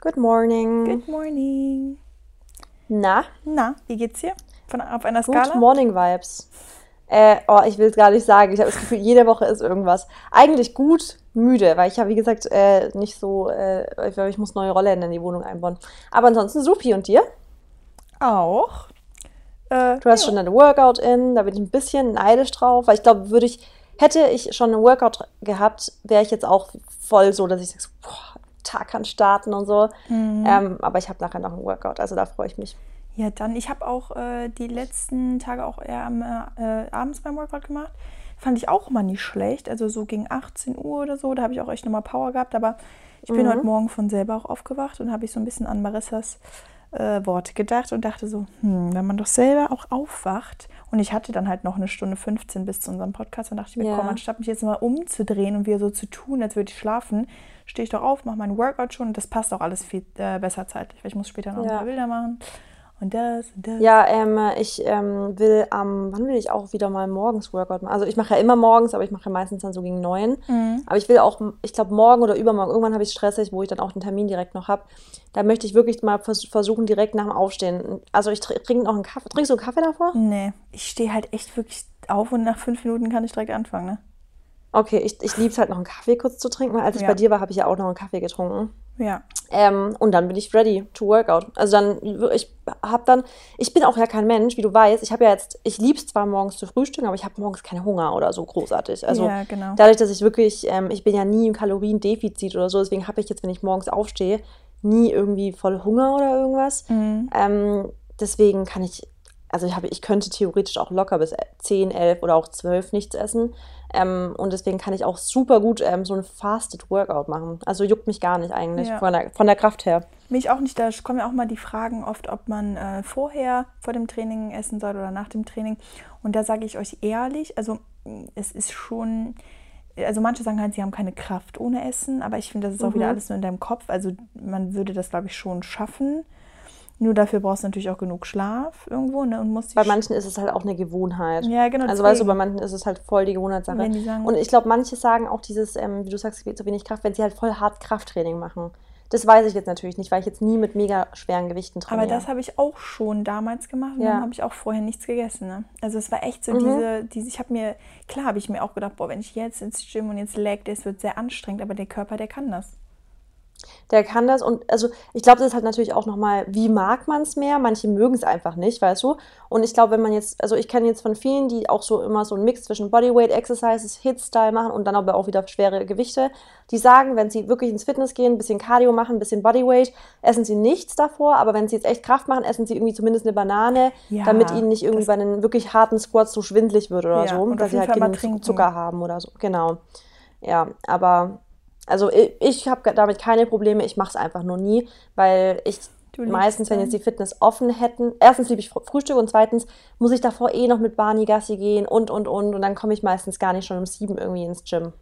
Good morning. Good morning. Na? Na, wie geht's dir? Von, auf einer Good Skala? Morning Vibes. Äh, oh, ich will es gar nicht sagen. Ich habe das Gefühl, jede Woche ist irgendwas. Eigentlich gut, müde, weil ich ja, wie gesagt, äh, nicht so, äh, ich, glaub, ich muss neue Rollen in die Wohnung einbauen. Aber ansonsten supi. Und dir? Auch. Äh, Du hast ja. schon deine Workout in, da bin ich ein bisschen neidisch drauf, weil ich glaube, würde ich, hätte ich schon einen Workout gehabt, wäre ich jetzt auch voll so, dass ich sage, boah, Tag kann starten und so. Mhm. Ähm, aber ich habe nachher noch einen Workout, also da freue ich mich. Ja, dann, ich habe auch äh, die letzten Tage auch eher am, äh, äh, abends beim Workout gemacht. Fand ich auch mal nicht schlecht. Also so gegen 18 Uhr oder so, da habe ich auch echt nochmal Power gehabt. Aber ich bin Mhm. heute Morgen von selber auch aufgewacht und habe ich so ein bisschen an Marissas äh, Worte gedacht und dachte so, hm, wenn man doch selber auch aufwacht. Und ich hatte dann halt noch eine Stunde 15 bis zu unserem Podcast. Dann dachte ich mir, Ja. komm, anstatt mich jetzt mal umzudrehen und wieder so zu tun, als würde ich schlafen, stehe ich doch auf, mache meinen Workout schon und das passt auch alles viel äh, besser zeitlich, weil ich muss später noch ein Ja. paar Bilder machen. Und das und das. Ja, ähm, ich ähm, will am, wann will ich auch wieder mal morgens Workout machen? Also ich mache ja immer morgens, aber ich mache ja meistens dann so gegen neun. Mhm. Aber ich will auch, ich glaube morgen oder übermorgen, irgendwann habe ich stressig, wo ich dann auch den Termin direkt noch habe. Da möchte ich wirklich mal vers versuchen, direkt nach dem Aufstehen. Also ich tr- trinke noch einen Kaffee. Trinkst du einen Kaffee davor? Nee, ich stehe halt echt wirklich auf und nach fünf Minuten kann ich direkt anfangen, ne? Okay, ich, ich liebe es halt noch einen Kaffee kurz zu trinken, weil als ich Ja. bei dir war, habe ich ja auch noch einen Kaffee getrunken. Ja. Ähm, und dann bin ich ready to workout. Also dann, ich habe dann, ich bin auch ja kein Mensch, wie du weißt. Ich habe ja jetzt, ich liebe es zwar morgens zu frühstücken, aber ich habe morgens keinen Hunger oder so großartig. Also Ja, genau. dadurch, dass ich wirklich, ähm, ich bin ja nie im Kaloriendefizit oder so, deswegen habe ich jetzt, wenn ich morgens aufstehe, nie irgendwie voll Hunger oder irgendwas. Mhm. Ähm, deswegen kann ich, also ich, habe, ich könnte theoretisch auch locker bis 10, 11 oder auch 12 nichts essen. Ähm, und deswegen kann ich auch super gut ähm, so ein Fasted Workout machen. Also juckt mich gar nicht eigentlich Ja. von, der, von der Kraft her. Mich auch nicht, da kommen ja auch mal die Fragen oft, ob man äh, vorher vor dem Training essen soll oder nach dem Training. Und da sage ich euch ehrlich, also mh, es ist schon, also manche sagen halt, sie haben keine Kraft ohne Essen, aber ich finde, das ist auch wieder Mhm. alles nur in deinem Kopf. Also man würde das, glaube ich, schon schaffen. Nur dafür brauchst du natürlich auch genug Schlaf irgendwo ne, und musst Bei manchen ist es halt auch eine Gewohnheit. Ja, genau, Also weißt du, bei manchen ist es halt voll die Gewohnheitssache. Wenn die sagen- und ich glaube, manche sagen auch dieses, ähm, wie du sagst, es geht zu wenig Kraft, wenn sie halt voll hart Krafttraining machen. Das weiß ich jetzt natürlich nicht, weil ich jetzt nie mit mega schweren Gewichten Aber trainiere. das habe ich auch schon damals gemacht und Ja. dann habe ich auch vorher nichts gegessen. Ne? Also es war echt so Mhm. diese, diese, ich habe mir, klar habe ich mir auch gedacht, boah, wenn ich jetzt ins Gym und jetzt leg, das wird sehr anstrengend, aber der Körper, der kann das. Der kann das und also ich glaube, das ist halt natürlich auch nochmal, wie mag man es mehr? Manche mögen es einfach nicht, weißt du? Und ich glaube, wenn man jetzt, also ich kenne jetzt von vielen, die auch so immer so einen Mix zwischen Bodyweight Exercises, Hit-Style machen und dann aber auch wieder schwere Gewichte, die sagen, wenn sie wirklich ins Fitness gehen, ein bisschen Cardio machen, ein bisschen Bodyweight, essen sie nichts davor, aber wenn sie jetzt echt Kraft machen, essen sie irgendwie zumindest eine Banane, Ja, damit ihnen nicht irgendwie bei einen wirklich harten Squats so schwindlig wird oder Ja, so, auf sie halt genug. Zucker haben oder so. Genau. Ja, aber also ich, ich habe damit keine Probleme, ich mache es einfach nur nie, weil ich meistens, wenn jetzt die Fitness offen hätten, erstens liebe ich Fr- Frühstück und zweitens muss ich davor eh noch mit Barney Gassi gehen und und und und dann komme ich meistens gar nicht schon um sieben irgendwie ins Gym.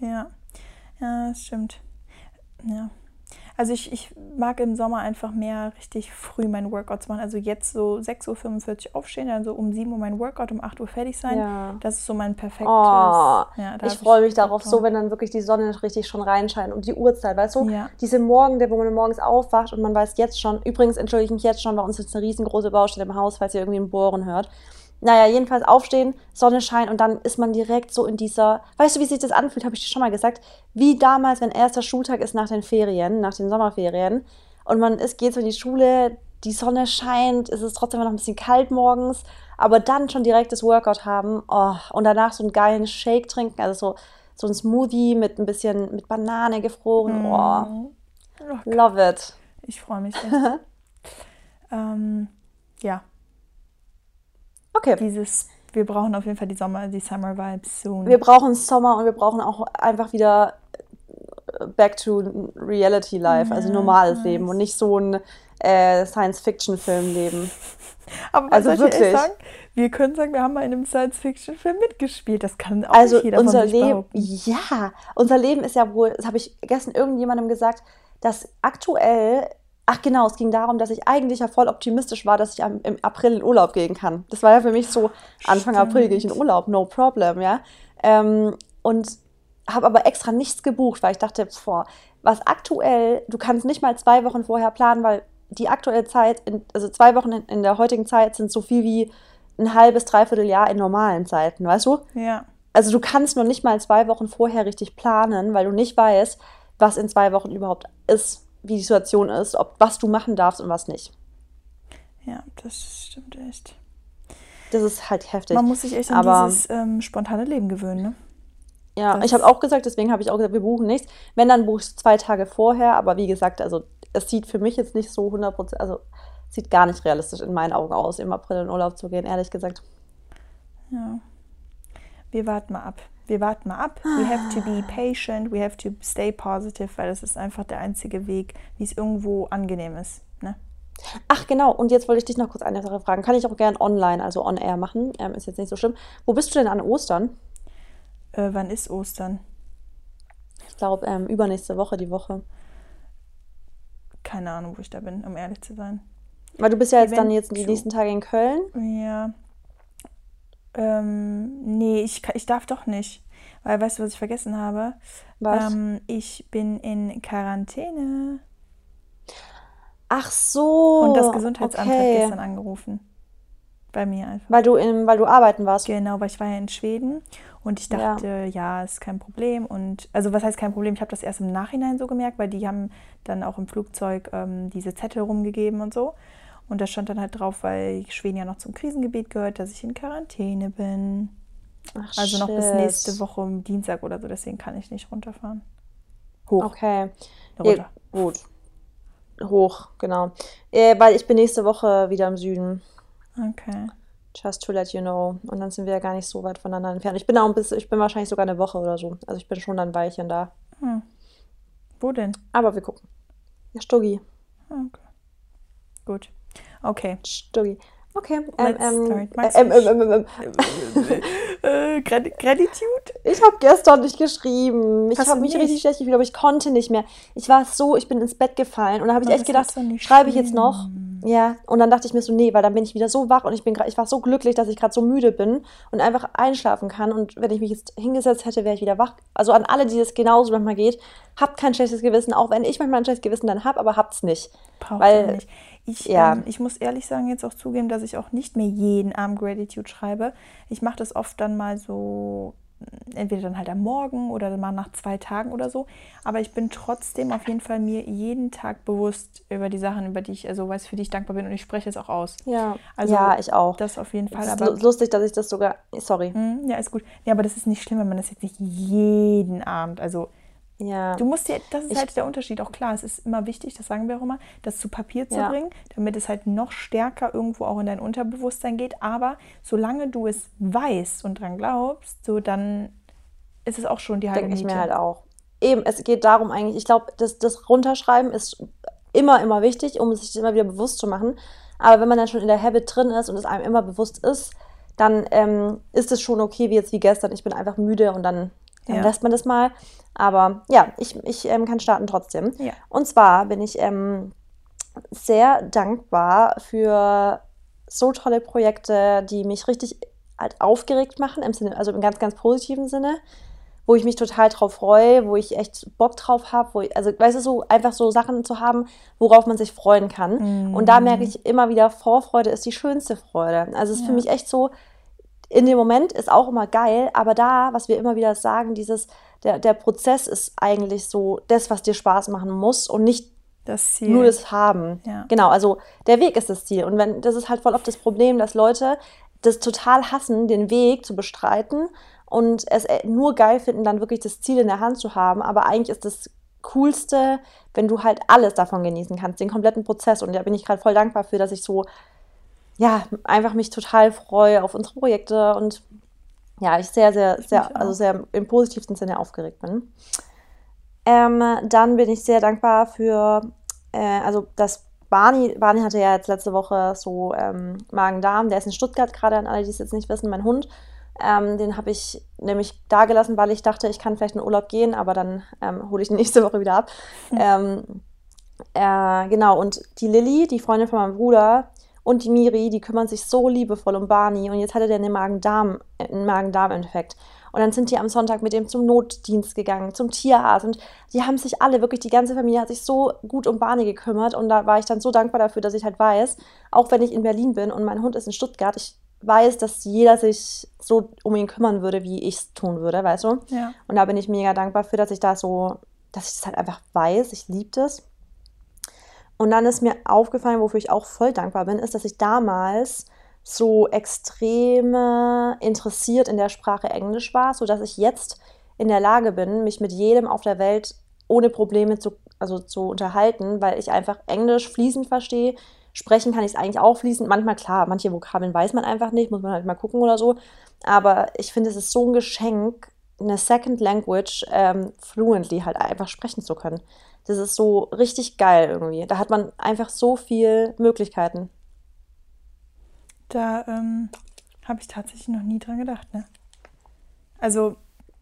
Ja, ja, das stimmt. Ja. Also ich, ich mag im Sommer einfach mehr richtig früh meine Workouts machen. Also jetzt so 6.45 Uhr aufstehen, dann so um 7 Uhr mein Workout, um 8 Uhr fertig sein. Ja. Das ist so mein perfektes. Oh, ja, ich freue mich darauf so, wenn dann wirklich die Sonne richtig schon reinscheint und die Uhrzeit, weißt du? Ja. Diese Morgen, wo man morgens aufwacht und man weiß jetzt schon, übrigens entschuldige ich mich jetzt schon, bei uns ist eine riesengroße Baustelle im Haus, falls ihr irgendwie ein Bohren hört. Naja, jedenfalls aufstehen, Sonne scheint und dann ist man direkt so in dieser, weißt du, wie sich das anfühlt, habe ich dir schon mal gesagt, wie damals, wenn erster Schultag ist nach den Ferien, nach den Sommerferien und man ist, geht so in die Schule, die Sonne scheint, es ist trotzdem noch ein bisschen kalt morgens, aber dann schon direkt das Workout haben oh, und danach so einen geilen Shake trinken, also so, so ein Smoothie mit ein bisschen mit Banane gefroren, oh, Oh, love it. ich freue mich. Ähm, ja, Okay. dieses, wir brauchen auf jeden Fall die Sommer, die Summer Vibes soon. Wir brauchen Sommer und wir brauchen auch einfach wieder äh, back to reality life, also Ja, normales ich Leben und nicht so ein äh, Science-Fiction-Film leben. Aber also wirklich. sagen? Wir können sagen, wir haben mal in einem Science-Fiction-Film mitgespielt. Das kann auch Also nicht jeder unser von sich Leben, ja, unser Leben ist ja wohl, das habe ich gestern irgendjemandem gesagt, dass aktuell, ach genau, es ging darum, dass ich eigentlich ja voll optimistisch war, dass ich am, im April in Urlaub gehen kann. Das war ja für mich so, Anfang April gehe ich in Urlaub, no problem, ja. Ähm, und habe aber extra nichts gebucht, weil ich dachte, boah, was aktuell, du kannst nicht mal zwei Wochen vorher planen, weil die aktuelle Zeit, in, also zwei Wochen in, in, der heutigen Zeit sind so viel wie ein halbes, dreiviertel Jahr in normalen Zeiten, weißt du? Ja. Also du kannst noch nicht mal zwei Wochen vorher richtig planen, weil du nicht weißt, was in zwei Wochen überhaupt ist, wie die Situation ist, ob was du machen darfst und was nicht. Ja, das stimmt echt. Das ist halt heftig. Man muss sich echt an Aber, dieses ähm, spontane Leben gewöhnen, ne? Ja, das ich habe auch gesagt, deswegen habe ich auch gesagt, wir buchen nichts. Wenn, dann buche ich zwei Tage vorher. Aber wie gesagt, also es sieht für mich jetzt nicht so 100%, also sieht gar nicht realistisch in meinen Augen aus, im April in Urlaub zu gehen, ehrlich gesagt. Ja. Wir warten mal ab. Wir warten mal ab. We have to be patient, we have to stay positive, weil das ist einfach der einzige Weg, wie es irgendwo angenehm ist. Ne? Ach genau, und jetzt wollte ich dich noch kurz eine Sache fragen. Kann ich auch gerne online, also on air machen? Ähm, ist jetzt nicht so schlimm. Wo bist du denn an Ostern? Äh, wann ist Ostern? Ich glaube, ähm, übernächste Woche, die Woche. Keine Ahnung, wo ich da bin, um ehrlich zu sein. Weil du bist ja jetzt Event dann jetzt die nächsten Tage in Köln. Ja. Ähm, nee, ich, ich darf doch nicht. Weil, weißt du, was ich vergessen habe? Was? Ähm, ich bin in Quarantäne. Ach so. Und das Gesundheitsamt okay. hat gestern angerufen. Bei mir einfach. Weil du, in, weil du arbeiten warst. Genau, weil ich war ja in Schweden und ich dachte, ja, ja ist kein Problem. Und also was heißt kein Problem? Ich habe das erst im Nachhinein so gemerkt, weil die haben dann auch im Flugzeug ähm, diese Zettel rumgegeben und so. Und da stand dann halt drauf, weil Schweden ja noch zum Krisengebiet gehört, dass ich in Quarantäne bin. Ach, also noch bis nächste Woche Dienstag oder so, deswegen kann ich nicht runterfahren. Hoch. Okay. Runter. Ja, gut. Hoch, genau. Äh, weil ich bin nächste Woche wieder im Süden. Okay. Just to let you know. Und dann sind wir ja gar nicht so weit voneinander entfernt. Ich bin auch ein bisschen, ich bin wahrscheinlich sogar eine Woche oder so. Also ich bin schon dann ein Weilchen da. Hm. Wo denn? Aber wir gucken. Ja, Stuggi. Okay. Gut. Okay. Stuggi. Okay. Ähm, ähm, ähm, ähm, ähm, äh, Gratitude? Ich habe gestern nicht geschrieben. Ich habe mich richtig schlecht gefühlt, aber ich konnte nicht mehr. Ich war so, ich bin ins Bett gefallen und da habe ich echt gedacht, schreibe ich jetzt noch? Ja, und dann dachte ich mir so, nee, weil dann bin ich wieder so wach und ich bin grad, ich war so glücklich, dass ich gerade so müde bin und einfach einschlafen kann. Und wenn ich mich jetzt hingesetzt hätte, wäre ich wieder wach. Also an alle, die das genauso manchmal geht, habt kein schlechtes Gewissen, auch wenn ich manchmal ein schlechtes Gewissen dann habe, aber habt's nicht. Braucht weil nicht. Ich, ja. ähm, ich muss ehrlich sagen, jetzt auch zugeben, dass ich auch nicht mehr jeden Abend Gratitude schreibe. Ich mache das oft dann mal so entweder dann halt am Morgen oder mal nach zwei Tagen oder so. Aber ich bin trotzdem auf jeden Fall mir jeden Tag bewusst über die Sachen, über die ich, also weiß, für die ich dankbar bin und ich spreche es auch aus. Ja, also, ja ich auch. Das auf jeden Fall. Es ist aber, lustig, dass ich das sogar, sorry. Hm, ja, ist gut. Ja, aber das ist nicht schlimm, wenn man das jetzt nicht jeden Abend, also ja. Du musst dir, das ist ich, halt der Unterschied, auch klar, es ist immer wichtig, das sagen wir auch immer, das zu Papier zu ja. bringen, damit es halt noch stärker irgendwo auch in dein Unterbewusstsein geht. Aber solange du es weißt und dran glaubst, so dann ist es auch schon die halbe Denke ich mir halt auch. Eben, es geht darum eigentlich, ich glaube, das, das Runterschreiben ist immer, immer wichtig, um sich das immer wieder bewusst zu machen. Aber wenn man dann schon in der Habit drin ist und es einem immer bewusst ist, dann ähm, ist es schon okay, wie jetzt wie gestern. Ich bin einfach müde und dann, dann ja. lässt man das mal. Aber ja, ich, ich ähm, kann starten trotzdem. Ja. Und zwar bin ich ähm, sehr dankbar für so tolle Projekte, die mich richtig halt aufgeregt machen, im Sinne, also im ganz, ganz positiven Sinne, wo ich mich total drauf freue, wo ich echt Bock drauf habe, also weißt du, so einfach so Sachen zu haben, worauf man sich freuen kann. Mm. Und da merke ich immer wieder, Vorfreude ist die schönste Freude. Also es ist ja. für mich echt so, in dem Moment ist auch immer geil, aber da, was wir immer wieder sagen, dieses, der, der Prozess ist eigentlich so das, was dir Spaß machen muss und nicht das Ziel. nur das Haben. Ja. Genau, also der Weg ist das Ziel. Und wenn, das ist halt voll oft das Problem, dass Leute das total hassen, den Weg zu bestreiten und es äh, nur geil finden, dann wirklich das Ziel in der Hand zu haben. Aber eigentlich ist das Coolste, wenn du halt alles davon genießen kannst, den kompletten Prozess. Und da bin ich gerade voll dankbar für, dass ich so, ja, einfach mich total freue auf unsere Projekte und ja, ich sehr, sehr, sehr, also sehr im positivsten Sinne aufgeregt bin. Ähm, dann bin ich sehr dankbar für, äh, also das Barney, Barney hatte ja jetzt letzte Woche so ähm, Magen-Darm, der ist in Stuttgart gerade, an alle, die es jetzt nicht wissen, mein Hund. Ähm, den habe ich nämlich da gelassen, weil ich dachte, ich kann vielleicht in Urlaub gehen, aber dann ähm, hole ich ihn nächste Woche wieder ab. Mhm. Äh, genau, und die Lilly, die Freundin von meinem Bruder, und die Miri, die kümmern sich so liebevoll um Barney und jetzt hatte der einen Magen-Darm, einen Magen-Darm-Infekt. Und dann sind die am Sonntag mit dem zum Notdienst gegangen, zum Tierarzt. Und die haben sich alle, wirklich die ganze Familie hat sich so gut um Barney gekümmert. Und da war ich dann so dankbar dafür, dass ich halt weiß, auch wenn ich in Berlin bin und mein Hund ist in Stuttgart, ich weiß, dass jeder sich so um ihn kümmern würde, wie ich es tun würde, weißt du? Ja. Und da bin ich mega dankbar für, dass ich da so, dass ich das halt einfach weiß. Ich liebe das. Und dann ist mir aufgefallen, wofür ich auch voll dankbar bin, ist, dass ich damals so extrem interessiert in der Sprache Englisch war, sodass ich jetzt in der Lage bin, mich mit jedem auf der Welt ohne Probleme zu, also zu unterhalten, weil ich einfach Englisch fließend verstehe. Sprechen kann ich es eigentlich auch fließend. Manchmal, klar, manche Vokabeln weiß man einfach nicht, muss man halt mal gucken oder so. Aber ich finde, es ist so ein Geschenk, eine Second Language ähm, fluently halt einfach sprechen zu können. Das ist so richtig geil irgendwie. Da hat man einfach so viele Möglichkeiten. Da ähm, habe ich tatsächlich noch nie dran gedacht, ne? Also,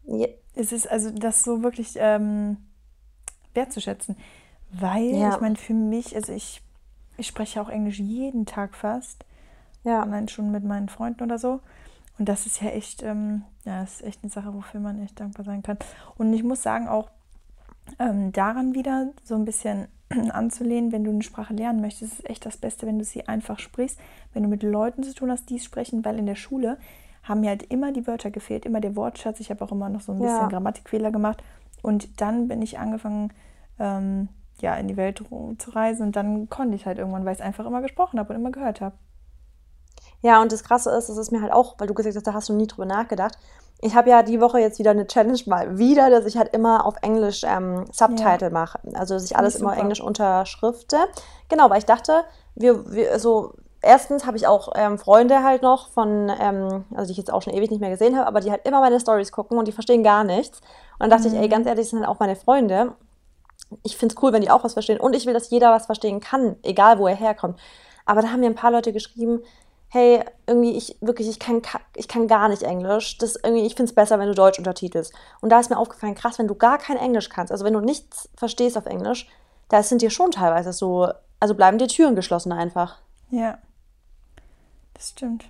Ja. es ist also das so wirklich ähm, wertzuschätzen. Weil, Ja. ich meine, für mich, also ich, ich spreche auch Englisch jeden Tag fast. Ja. Allein schon mit meinen Freunden oder so. Und das ist ja echt, ähm, ja, ist echt eine Sache, wofür man echt dankbar sein kann. Und ich muss sagen, auch ähm, daran wieder so ein bisschen anzulehnen, wenn du eine Sprache lernen möchtest, ist echt das Beste, wenn du sie einfach sprichst, wenn du mit Leuten zu tun hast, die es sprechen, weil in der Schule haben mir halt immer die Wörter gefehlt, immer der Wortschatz. Ich habe auch immer noch so ein bisschen Ja. Grammatikfehler gemacht. Und dann bin ich angefangen, ähm, ja, in die Welt zu reisen und dann konnte ich halt irgendwann, weil ich es einfach immer gesprochen habe und immer gehört habe. Ja, und das Krasse ist, das ist mir halt auch, weil du gesagt hast, da hast du nie drüber nachgedacht. Ich habe ja die Woche jetzt wieder eine Challenge mal wieder, dass ich halt immer auf Englisch ähm, Subtitle mache. Also, dass ich alles immer. Englisch unterschrifte. Genau, weil ich dachte, wir, wir so, erstens habe ich auch ähm, Freunde halt noch von, ähm, also die ich jetzt auch schon ewig nicht mehr gesehen habe, aber die halt immer meine Stories gucken und die verstehen gar nichts. Und dann dachte ich, ey, ganz ehrlich, das sind halt auch meine Freunde. Ich finde es cool, wenn die auch was verstehen. Und ich will, dass jeder was verstehen kann, egal wo er herkommt. Aber da haben mir ein paar Leute geschrieben, hey, irgendwie, ich wirklich, ich kann, ka- ich kann gar nicht Englisch. Das irgendwie, ich finde es besser, wenn du Deutsch untertitelst. Und da ist mir aufgefallen, krass, wenn du gar kein Englisch kannst, also wenn du nichts verstehst auf Englisch, da sind dir schon teilweise so, also bleiben dir Türen geschlossen einfach. Ja, das stimmt.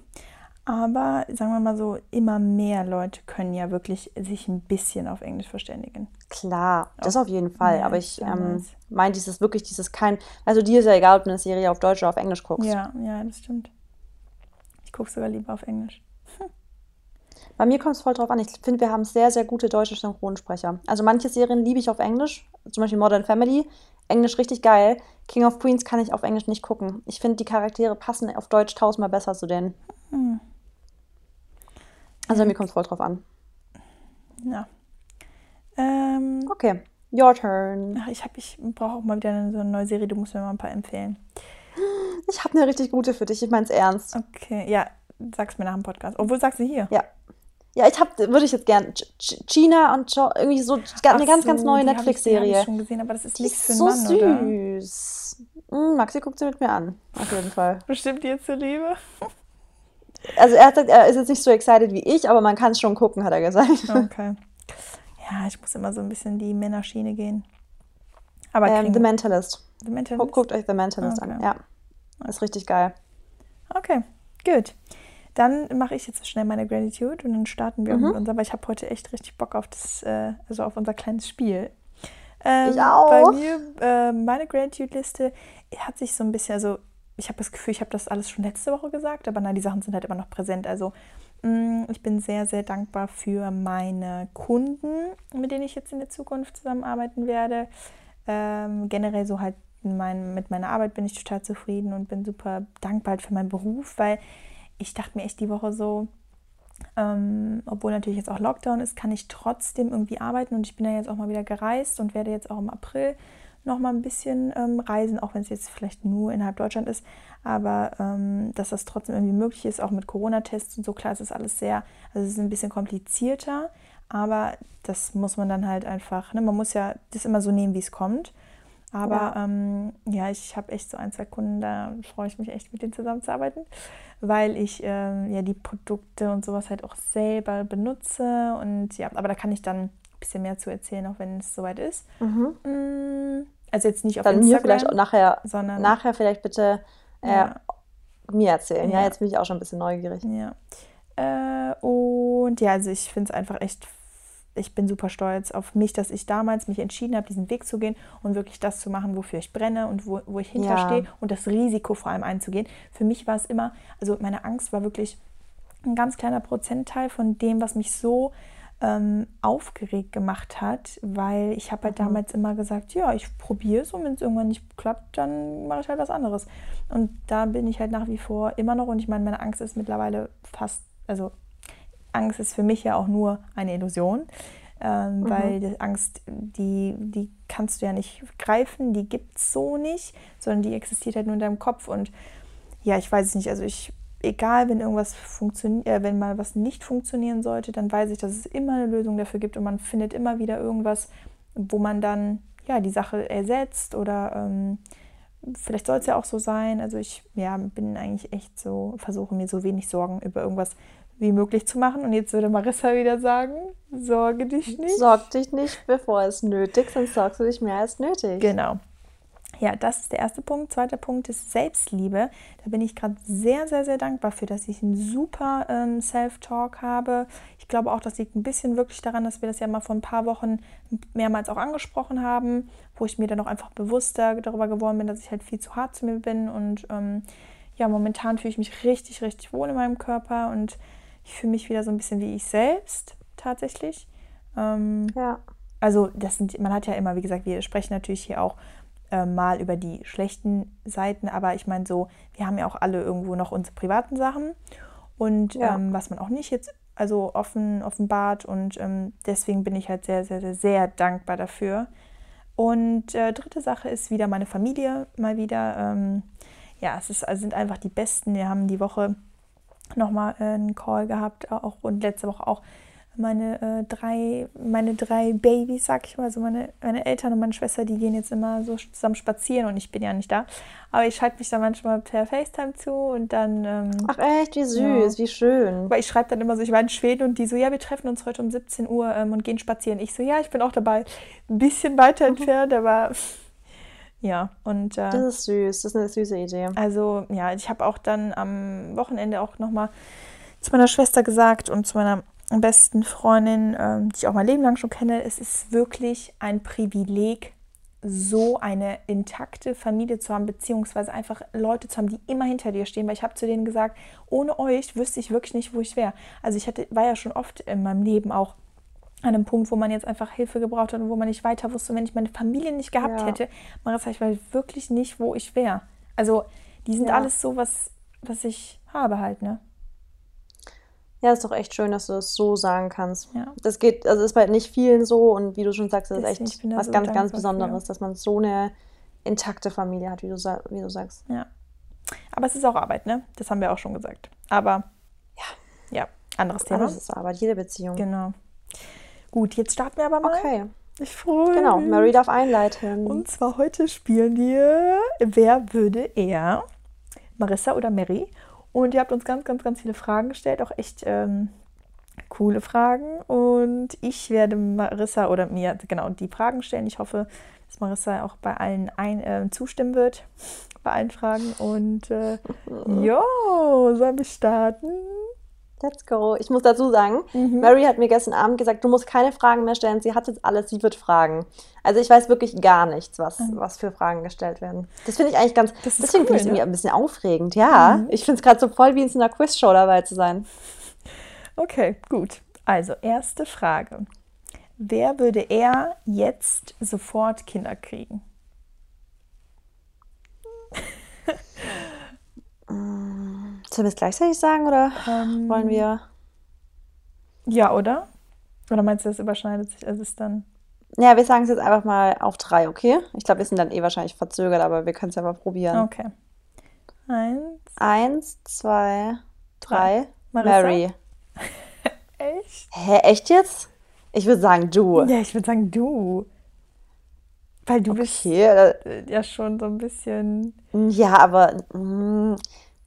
Aber sagen wir mal so, immer mehr Leute können ja wirklich sich ein bisschen auf Englisch verständigen. Klar, das auf jeden Fall. Aber ich ähm, meine dieses wirklich, dieses kein, also dir ist ja egal, ob du eine Serie auf Deutsch oder auf Englisch guckst. Ja, ja, das stimmt. Ich gucke sogar lieber auf Englisch. Bei mir kommt es voll drauf an. Ich finde, wir haben sehr, sehr gute deutsche Synchronsprecher. Also manche Serien liebe ich auf Englisch, zum Beispiel Modern Family. Englisch richtig geil. King of Queens kann ich auf Englisch nicht gucken. Ich finde, die Charaktere passen auf Deutsch tausendmal besser zu denen. Hm. Also mir kommt es voll drauf an. Ja. Ähm, Okay, your turn. ach, ich, hab- ich brauche auch mal wieder eine, so eine neue Serie. Du musst mir mal ein paar empfehlen. Ich habe eine richtig gute für dich. Ich meine es ernst. Okay, ja, sag's mir nach dem Podcast. Obwohl, sagst du hier. Ja. Ja, ich habe, würde ich jetzt gern. Ch- Ch- China und jo irgendwie so eine ganz, so, ganz neue hab Netflix-Serie. ich schon gesehen, aber das ist Die nichts ist für einen so Mann, oder? süß. Mm, Maxi guckt sie mit mir an. Auf jeden Fall. Bestimmt dir zuliebe. Also er gesagt, er ist jetzt nicht so excited wie ich, aber man kann es schon gucken, hat er gesagt. Okay. Ja, ich muss immer so ein bisschen die Männerschiene gehen. Aber Ähm, The Mentalist. The Mentalist? Guckt, guckt euch The Mentalist Okay. an. Ja. Ist richtig geil. Okay, gut. Dann mache ich jetzt schnell meine Gratitude und dann starten wir Mhm. mit uns. Aber ich habe heute echt richtig Bock auf das, äh, also auf unser kleines Spiel. Ähm, Ich auch. Bei mir, äh, meine Gratitude-Liste hat sich so ein bisschen, also ich habe das Gefühl, ich habe das alles schon letzte Woche gesagt, aber nein, die Sachen sind halt immer noch präsent. Also mh, ich bin sehr, sehr dankbar für meine Kunden, mit denen ich jetzt in der Zukunft zusammenarbeiten werde. Ähm, generell so halt mein, mit meiner Arbeit bin ich total zufrieden und bin super dankbar halt für meinen Beruf, weil ich dachte mir echt die Woche so, ähm, obwohl natürlich jetzt auch Lockdown ist, kann ich trotzdem irgendwie arbeiten und ich bin ja jetzt auch mal wieder gereist und werde jetzt auch im April noch mal ein bisschen ähm, reisen, auch wenn es jetzt vielleicht nur innerhalb Deutschland ist, aber ähm, dass das trotzdem irgendwie möglich ist, auch mit Corona-Tests und so. Klar, ist alles sehr, also es ist ein bisschen komplizierter, aber das muss man dann halt einfach, ne, man muss ja das immer so nehmen, wie es kommt. Aber ja, ähm, ja ich habe echt so ein, zwei Kunden, da freue ich mich echt mit denen zusammenzuarbeiten, weil ich ähm, ja die Produkte und sowas halt auch selber benutze und ja, aber da kann ich dann ein bisschen mehr zu erzählen, auch wenn es soweit ist. Mhm. Also jetzt nicht auf Dann Instagram, mir vielleicht auch nachher, sondern nachher vielleicht bitte äh, Ja. mir erzählen. Ja. Ja. jetzt bin ich auch schon ein bisschen neugierig. Ja. Äh, Und ja, also ich finde es einfach echt, ich bin super stolz auf mich, dass ich damals mich entschieden habe, diesen Weg zu gehen und wirklich das zu machen, wofür ich brenne und wo, wo ich hinterstehe Ja. und das Risiko vor allem einzugehen. Für mich war es immer, also meine Angst war wirklich ein ganz kleiner Prozentteil von dem, was mich so ähm, aufgeregt gemacht hat, weil ich habe halt Mhm. damals immer gesagt, ja, ich probiere es und wenn es irgendwann nicht klappt, dann mache ich halt was anderes. Und da bin ich halt nach wie vor immer noch und ich meine, meine Angst ist mittlerweile fast, also Angst ist für mich ja auch nur eine Illusion, ähm, weil die Angst, die, die kannst du ja nicht greifen, die gibt es so nicht, sondern die existiert halt nur in deinem Kopf. Und ja, ich weiß es nicht, also ich, egal, wenn irgendwas funktioniert, äh, wenn mal was nicht funktionieren sollte, dann weiß ich, dass es immer eine Lösung dafür gibt und man findet immer wieder irgendwas, wo man dann ja die Sache ersetzt oder ähm, vielleicht soll es ja auch so sein. Also ich ja, bin eigentlich echt so, versuche mir so wenig Sorgen über irgendwas wie möglich zu machen. Und jetzt würde Marissa wieder sagen, sorge dich nicht. Sorg dich nicht, bevor es nötig ist, sonst sorgst du dich mehr als nötig. Genau. Ja, das ist der erste Punkt. Zweiter Punkt ist Selbstliebe. Da bin ich gerade sehr, sehr, sehr dankbar für, dass ich einen super ähm, Self-Talk habe. Ich glaube auch, das liegt ein bisschen wirklich daran, dass wir das ja mal vor ein paar Wochen mehrmals auch angesprochen haben, wo ich mir dann auch einfach bewusster darüber geworden bin, dass ich halt viel zu hart zu mir bin. Und ähm, ja, momentan fühle ich mich richtig, richtig wohl in meinem Körper und ich fühle mich wieder so ein bisschen wie ich selbst tatsächlich. Ähm, Ja. also das sind, man hat ja immer, wie gesagt, wir sprechen natürlich hier auch äh, mal über die schlechten Seiten, aber ich meine so, wir haben ja auch alle irgendwo noch unsere privaten Sachen und Ja. ähm, was man auch nicht jetzt also offen offenbart und ähm, deswegen bin ich halt sehr, sehr, sehr, sehr dankbar dafür. Und äh, dritte Sache ist wieder meine Familie mal wieder. Ähm, ja, es ist, also sind einfach die Besten. Wir haben die Woche nochmal äh, einen Call gehabt auch und letzte Woche auch meine äh, drei, meine drei Babys, sag ich mal, also meine, meine Eltern und meine Schwester, die gehen jetzt immer so zusammen spazieren und ich bin ja nicht da. Aber ich schalte mich da manchmal per FaceTime zu und dann, ähm, Ach echt, wie süß, wie schön. weil ich schreibe dann immer so, ich war in Schweden und die so, ja, wir treffen uns heute um 17 Uhr ähm, und gehen spazieren. Ich so, ja, ich bin auch dabei. Ein bisschen weiter entfernt, aber ja, und äh, Das ist süß, das ist eine süße Idee. also ja, ich habe auch dann am Wochenende auch nochmal zu meiner Schwester gesagt und zu meiner besten Freundin, ähm, die ich auch mein Leben lang schon kenne, es ist wirklich ein Privileg, so eine intakte Familie zu haben, beziehungsweise einfach Leute zu haben, die immer hinter dir stehen. Weil ich habe zu denen gesagt, ohne euch wüsste ich wirklich nicht, wo ich wäre. Also ich hatte, war ja schon oft in meinem Leben auch an einem Punkt, wo man jetzt einfach Hilfe gebraucht hat und wo man nicht weiter wusste. Wenn ich meine Familie nicht gehabt Ja. hätte, Marissa, ich weiß wirklich nicht, wo ich wäre. Also die sind Ja. alles so, was, was ich habe halt, ne? Ja, ist doch echt schön, dass du das so sagen kannst. Ja. Das geht, also ist bei nicht vielen so und wie du schon sagst, das ist echt was so ganz, ganz Besonderes, dass man so eine intakte Familie hat, wie du, wie du sagst. Ja. Aber es ist auch Arbeit, ne? Das haben wir auch schon gesagt. Aber ja, ja anderes Thema. Alles ist Arbeit, jede Beziehung. Genau. Gut, jetzt starten wir aber mal. Okay, Ich freue genau. mich. Mary darf einleiten. Und zwar heute spielen wir Wer würde eher? Marissa oder Mary? Und ihr habt uns ganz, ganz, ganz viele Fragen gestellt, auch echt ähm, coole Fragen. Und ich werde Marissa oder mir genau die Fragen stellen. Ich hoffe, dass Marissa auch bei allen ein, äh, zustimmen wird, bei allen Fragen. Und äh, jo, sollen wir starten? Let's go. Ich muss dazu sagen, Mhm. Mary hat mir gestern Abend gesagt, du musst keine Fragen mehr stellen. Sie hat jetzt alles, sie wird fragen. Also ich weiß wirklich gar nichts, was, was für Fragen gestellt werden. Das finde ich eigentlich ganz, Mhm. Deswegen cool, finde ich es ne? irgendwie ein bisschen aufregend. Ja, ich finde es gerade so voll wie in so einer Quizshow dabei zu sein. Okay, gut. Also, erste Frage. Wer würde eher jetzt sofort Kinder kriegen? Sollen wir es gleichzeitig sagen oder Ähm, wollen wir? Ja, oder? Oder meinst du, das überschneidet sich? Also ist dann. Ja, wir sagen es jetzt einfach mal auf drei, okay? Ich glaube, wir sind dann eh wahrscheinlich verzögert, aber wir können es ja mal probieren. Okay. Eins. Eins, zwei, drei. Marissa? Mary. Echt? Hä, echt jetzt? Ich würde sagen du. Ja, ich würde sagen du. Weil du bist Okay, äh, ja schon so ein bisschen. ja, aber mm,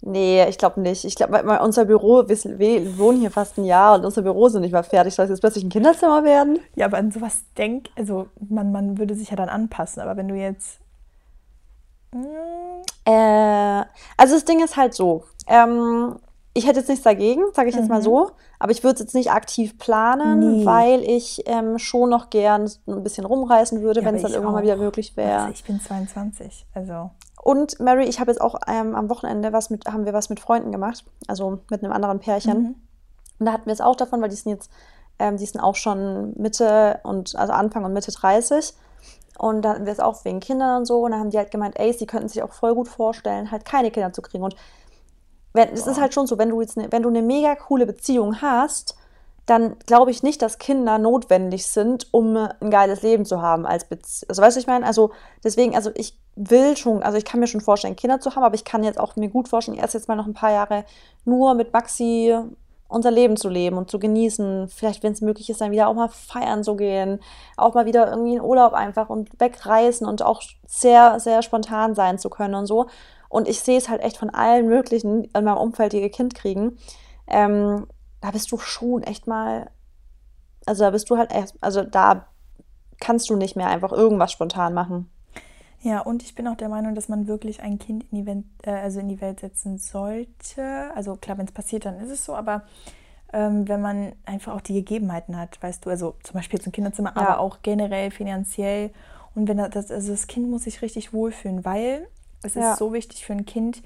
nee, ich glaube nicht. Ich glaube, unser Büro, wir, sind- wir wohnen hier fast ein Jahr und unser Büro noch nicht mal fertig. Soll es jetzt plötzlich ein Kinderzimmer werden? Ja, aber an sowas denk. Also, man, man würde sich ja dann anpassen. Aber wenn du jetzt. Mm, Äh, also das Ding ist halt so. Ähm, ich hätte jetzt nichts dagegen, sage ich jetzt mal so, aber ich würde es jetzt nicht aktiv planen, Mhm. Nee. weil ich ähm, schon noch gern ein bisschen rumreisen würde, Ja, wenn es dann irgendwann mal auch. wieder möglich wäre. Also ich bin 22, also Und Mary, ich habe jetzt auch ähm, am Wochenende was mit, haben wir was mit Freunden gemacht, also mit einem anderen Pärchen. Mhm. Und da hatten wir es auch davon, weil die sind jetzt, ähm, die sind auch schon Mitte und also Anfang und Mitte 30. Und da hatten wir es auch wegen Kindern und so. Und da haben die halt gemeint, ey, sie könnten sich auch voll gut vorstellen, halt keine Kinder zu kriegen. Und wenn, es ist halt schon so, wenn du jetzt ne, wenn du eine mega coole Beziehung hast, dann glaube ich nicht, dass Kinder notwendig sind, um ein geiles Leben zu haben als Beziehung. Also weißt du, ich meine, also deswegen, also ich will schon, also ich kann mir schon vorstellen, Kinder zu haben, aber ich kann jetzt auch mir gut vorstellen, erst jetzt mal noch ein paar Jahre nur mit Maxi unser Leben zu leben und zu genießen. Vielleicht, wenn es möglich ist, dann wieder auch mal feiern zu gehen, auch mal wieder irgendwie in Urlaub einfach und wegreisen und auch sehr, sehr spontan sein zu können und so. Und ich sehe es halt echt von allen möglichen in meinem Umfeld, die ihr Kind kriegen. Ähm, da bist du schon echt mal, also da bist du halt erst, also da kannst du nicht mehr einfach irgendwas spontan machen. Ja, und ich bin auch der Meinung, dass man wirklich ein Kind in die, Welt, äh, also in die Welt setzen sollte. Also klar, wenn es passiert, dann ist es so, aber ähm, wenn man einfach auch die Gegebenheiten hat, weißt du, also zum Beispiel ein Kinderzimmer, Ja. aber auch generell finanziell. Und wenn das, also das Kind muss sich richtig wohlfühlen, weil es Ja. ist so wichtig für ein Kind,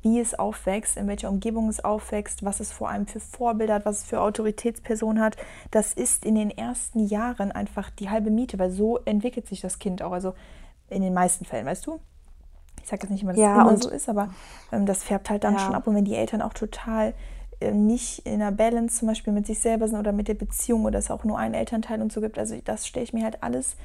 wie es aufwächst, in welcher Umgebung es aufwächst, was es vor allem für Vorbilder hat, was es für Autoritätspersonen hat. Das ist in den ersten Jahren einfach die halbe Miete, weil so entwickelt sich das Kind auch. Also in den meisten Fällen, weißt du? Ich sage jetzt nicht immer, dass Ja, es immer und- so ist, aber ähm, das färbt halt dann Ja. schon ab. Und wenn die Eltern auch total ähm, nicht in einer Balance zum Beispiel mit sich selber sind oder mit der Beziehung oder es auch nur einen Elternteil und so gibt, also das stelle ich mir halt alles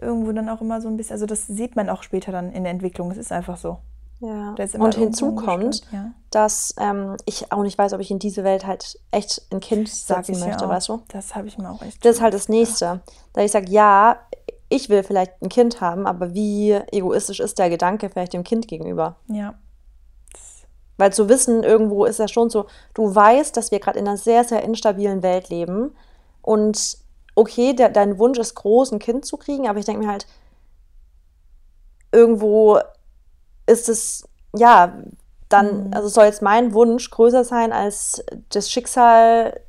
irgendwo dann auch immer so ein bisschen, also das sieht man auch später dann in der Entwicklung, es ist einfach so. Ja. Und hinzu kommt, ja. dass ähm, ich auch nicht weiß, ob ich in diese Welt halt echt ein Kind setzen möchte, ja weißt du? Das habe ich mir auch echt. Das ist halt das Nächste. Da ich sage, ja, ich will vielleicht ein Kind haben, aber wie egoistisch ist der Gedanke vielleicht dem Kind gegenüber? Ja. Weil zu wissen, irgendwo ist ja schon so, du weißt, dass wir gerade in einer sehr, sehr instabilen Welt leben. Und okay, der, dein Wunsch ist groß, ein Kind zu kriegen, aber ich denke mir halt, irgendwo ist es, ja, dann, also soll jetzt mein Wunsch größer sein als das Schicksal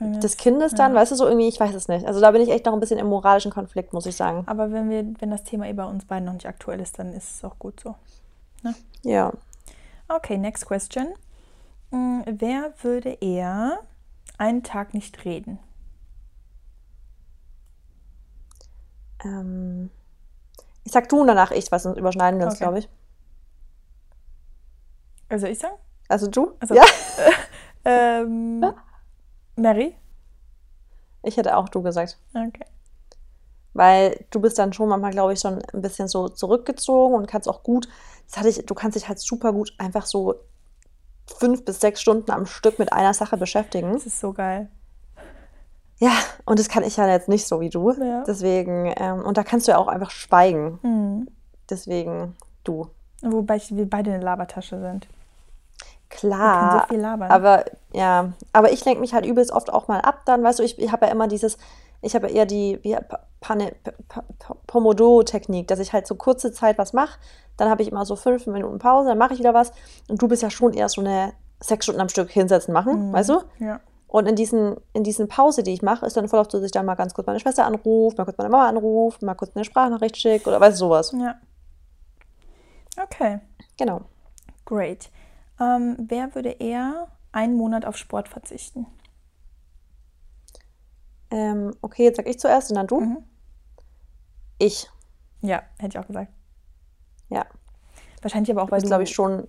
des Kindes dann, weißt du, so irgendwie, ich weiß es nicht. Also da bin ich echt noch ein bisschen im moralischen Konflikt, muss ich sagen. Aber wenn wir, wenn das Thema eh bei uns beiden noch nicht aktuell ist, dann ist es auch gut so. Ja. Okay, next question. Mm, Wer würde eher einen Tag nicht reden? Ähm, ich sag du und danach ich, weil sonst überschneiden wir uns, Okay. glaube ich. Also ich sagen? Also du? Also- Ja. Ähm, Mary? Ich hätte auch du gesagt. Okay. Weil du bist dann schon manchmal, glaube ich, schon ein bisschen so zurückgezogen und kannst auch gut, das hatte ich, du kannst dich halt super gut einfach so fünf bis sechs Stunden am Stück mit einer Sache beschäftigen. Das ist so geil. Ja, und das kann ich ja jetzt nicht so wie du. Ja. Deswegen, ähm, und da kannst du ja auch einfach schweigen. Mhm. Deswegen du. Wobei ich, wir beide eine Labertasche sind. Klar. so. Aber ja, aber ich lenke mich halt übelst oft auch mal ab dann, weißt du, ich, ich habe ja immer dieses, ich habe ja eher die Pomodoro-Technik, dass ich halt so kurze Zeit was mache, dann habe ich immer so fünf Minuten Pause, dann mache ich wieder was und du bist ja schon eher so eine sechs Stunden am Stück hinsetzen machen, weißt du? Ja. Und in diesen, in diesen Pause, die ich mache, ist dann voll oft so, dass ich dann mal ganz kurz meine Schwester anrufe, mal kurz meine Mama anrufe, mal kurz eine Sprachnachricht schicke oder weißt du, sowas. Ja. Okay, Genau. great. Ähm, wer würde eher einen Monat auf Sport verzichten? Ähm, okay, jetzt sag ich zuerst und dann du. Mhm. Ich, Ja, hätte ich auch gesagt. ja. Wahrscheinlich aber auch, weil du, glaube ich, schon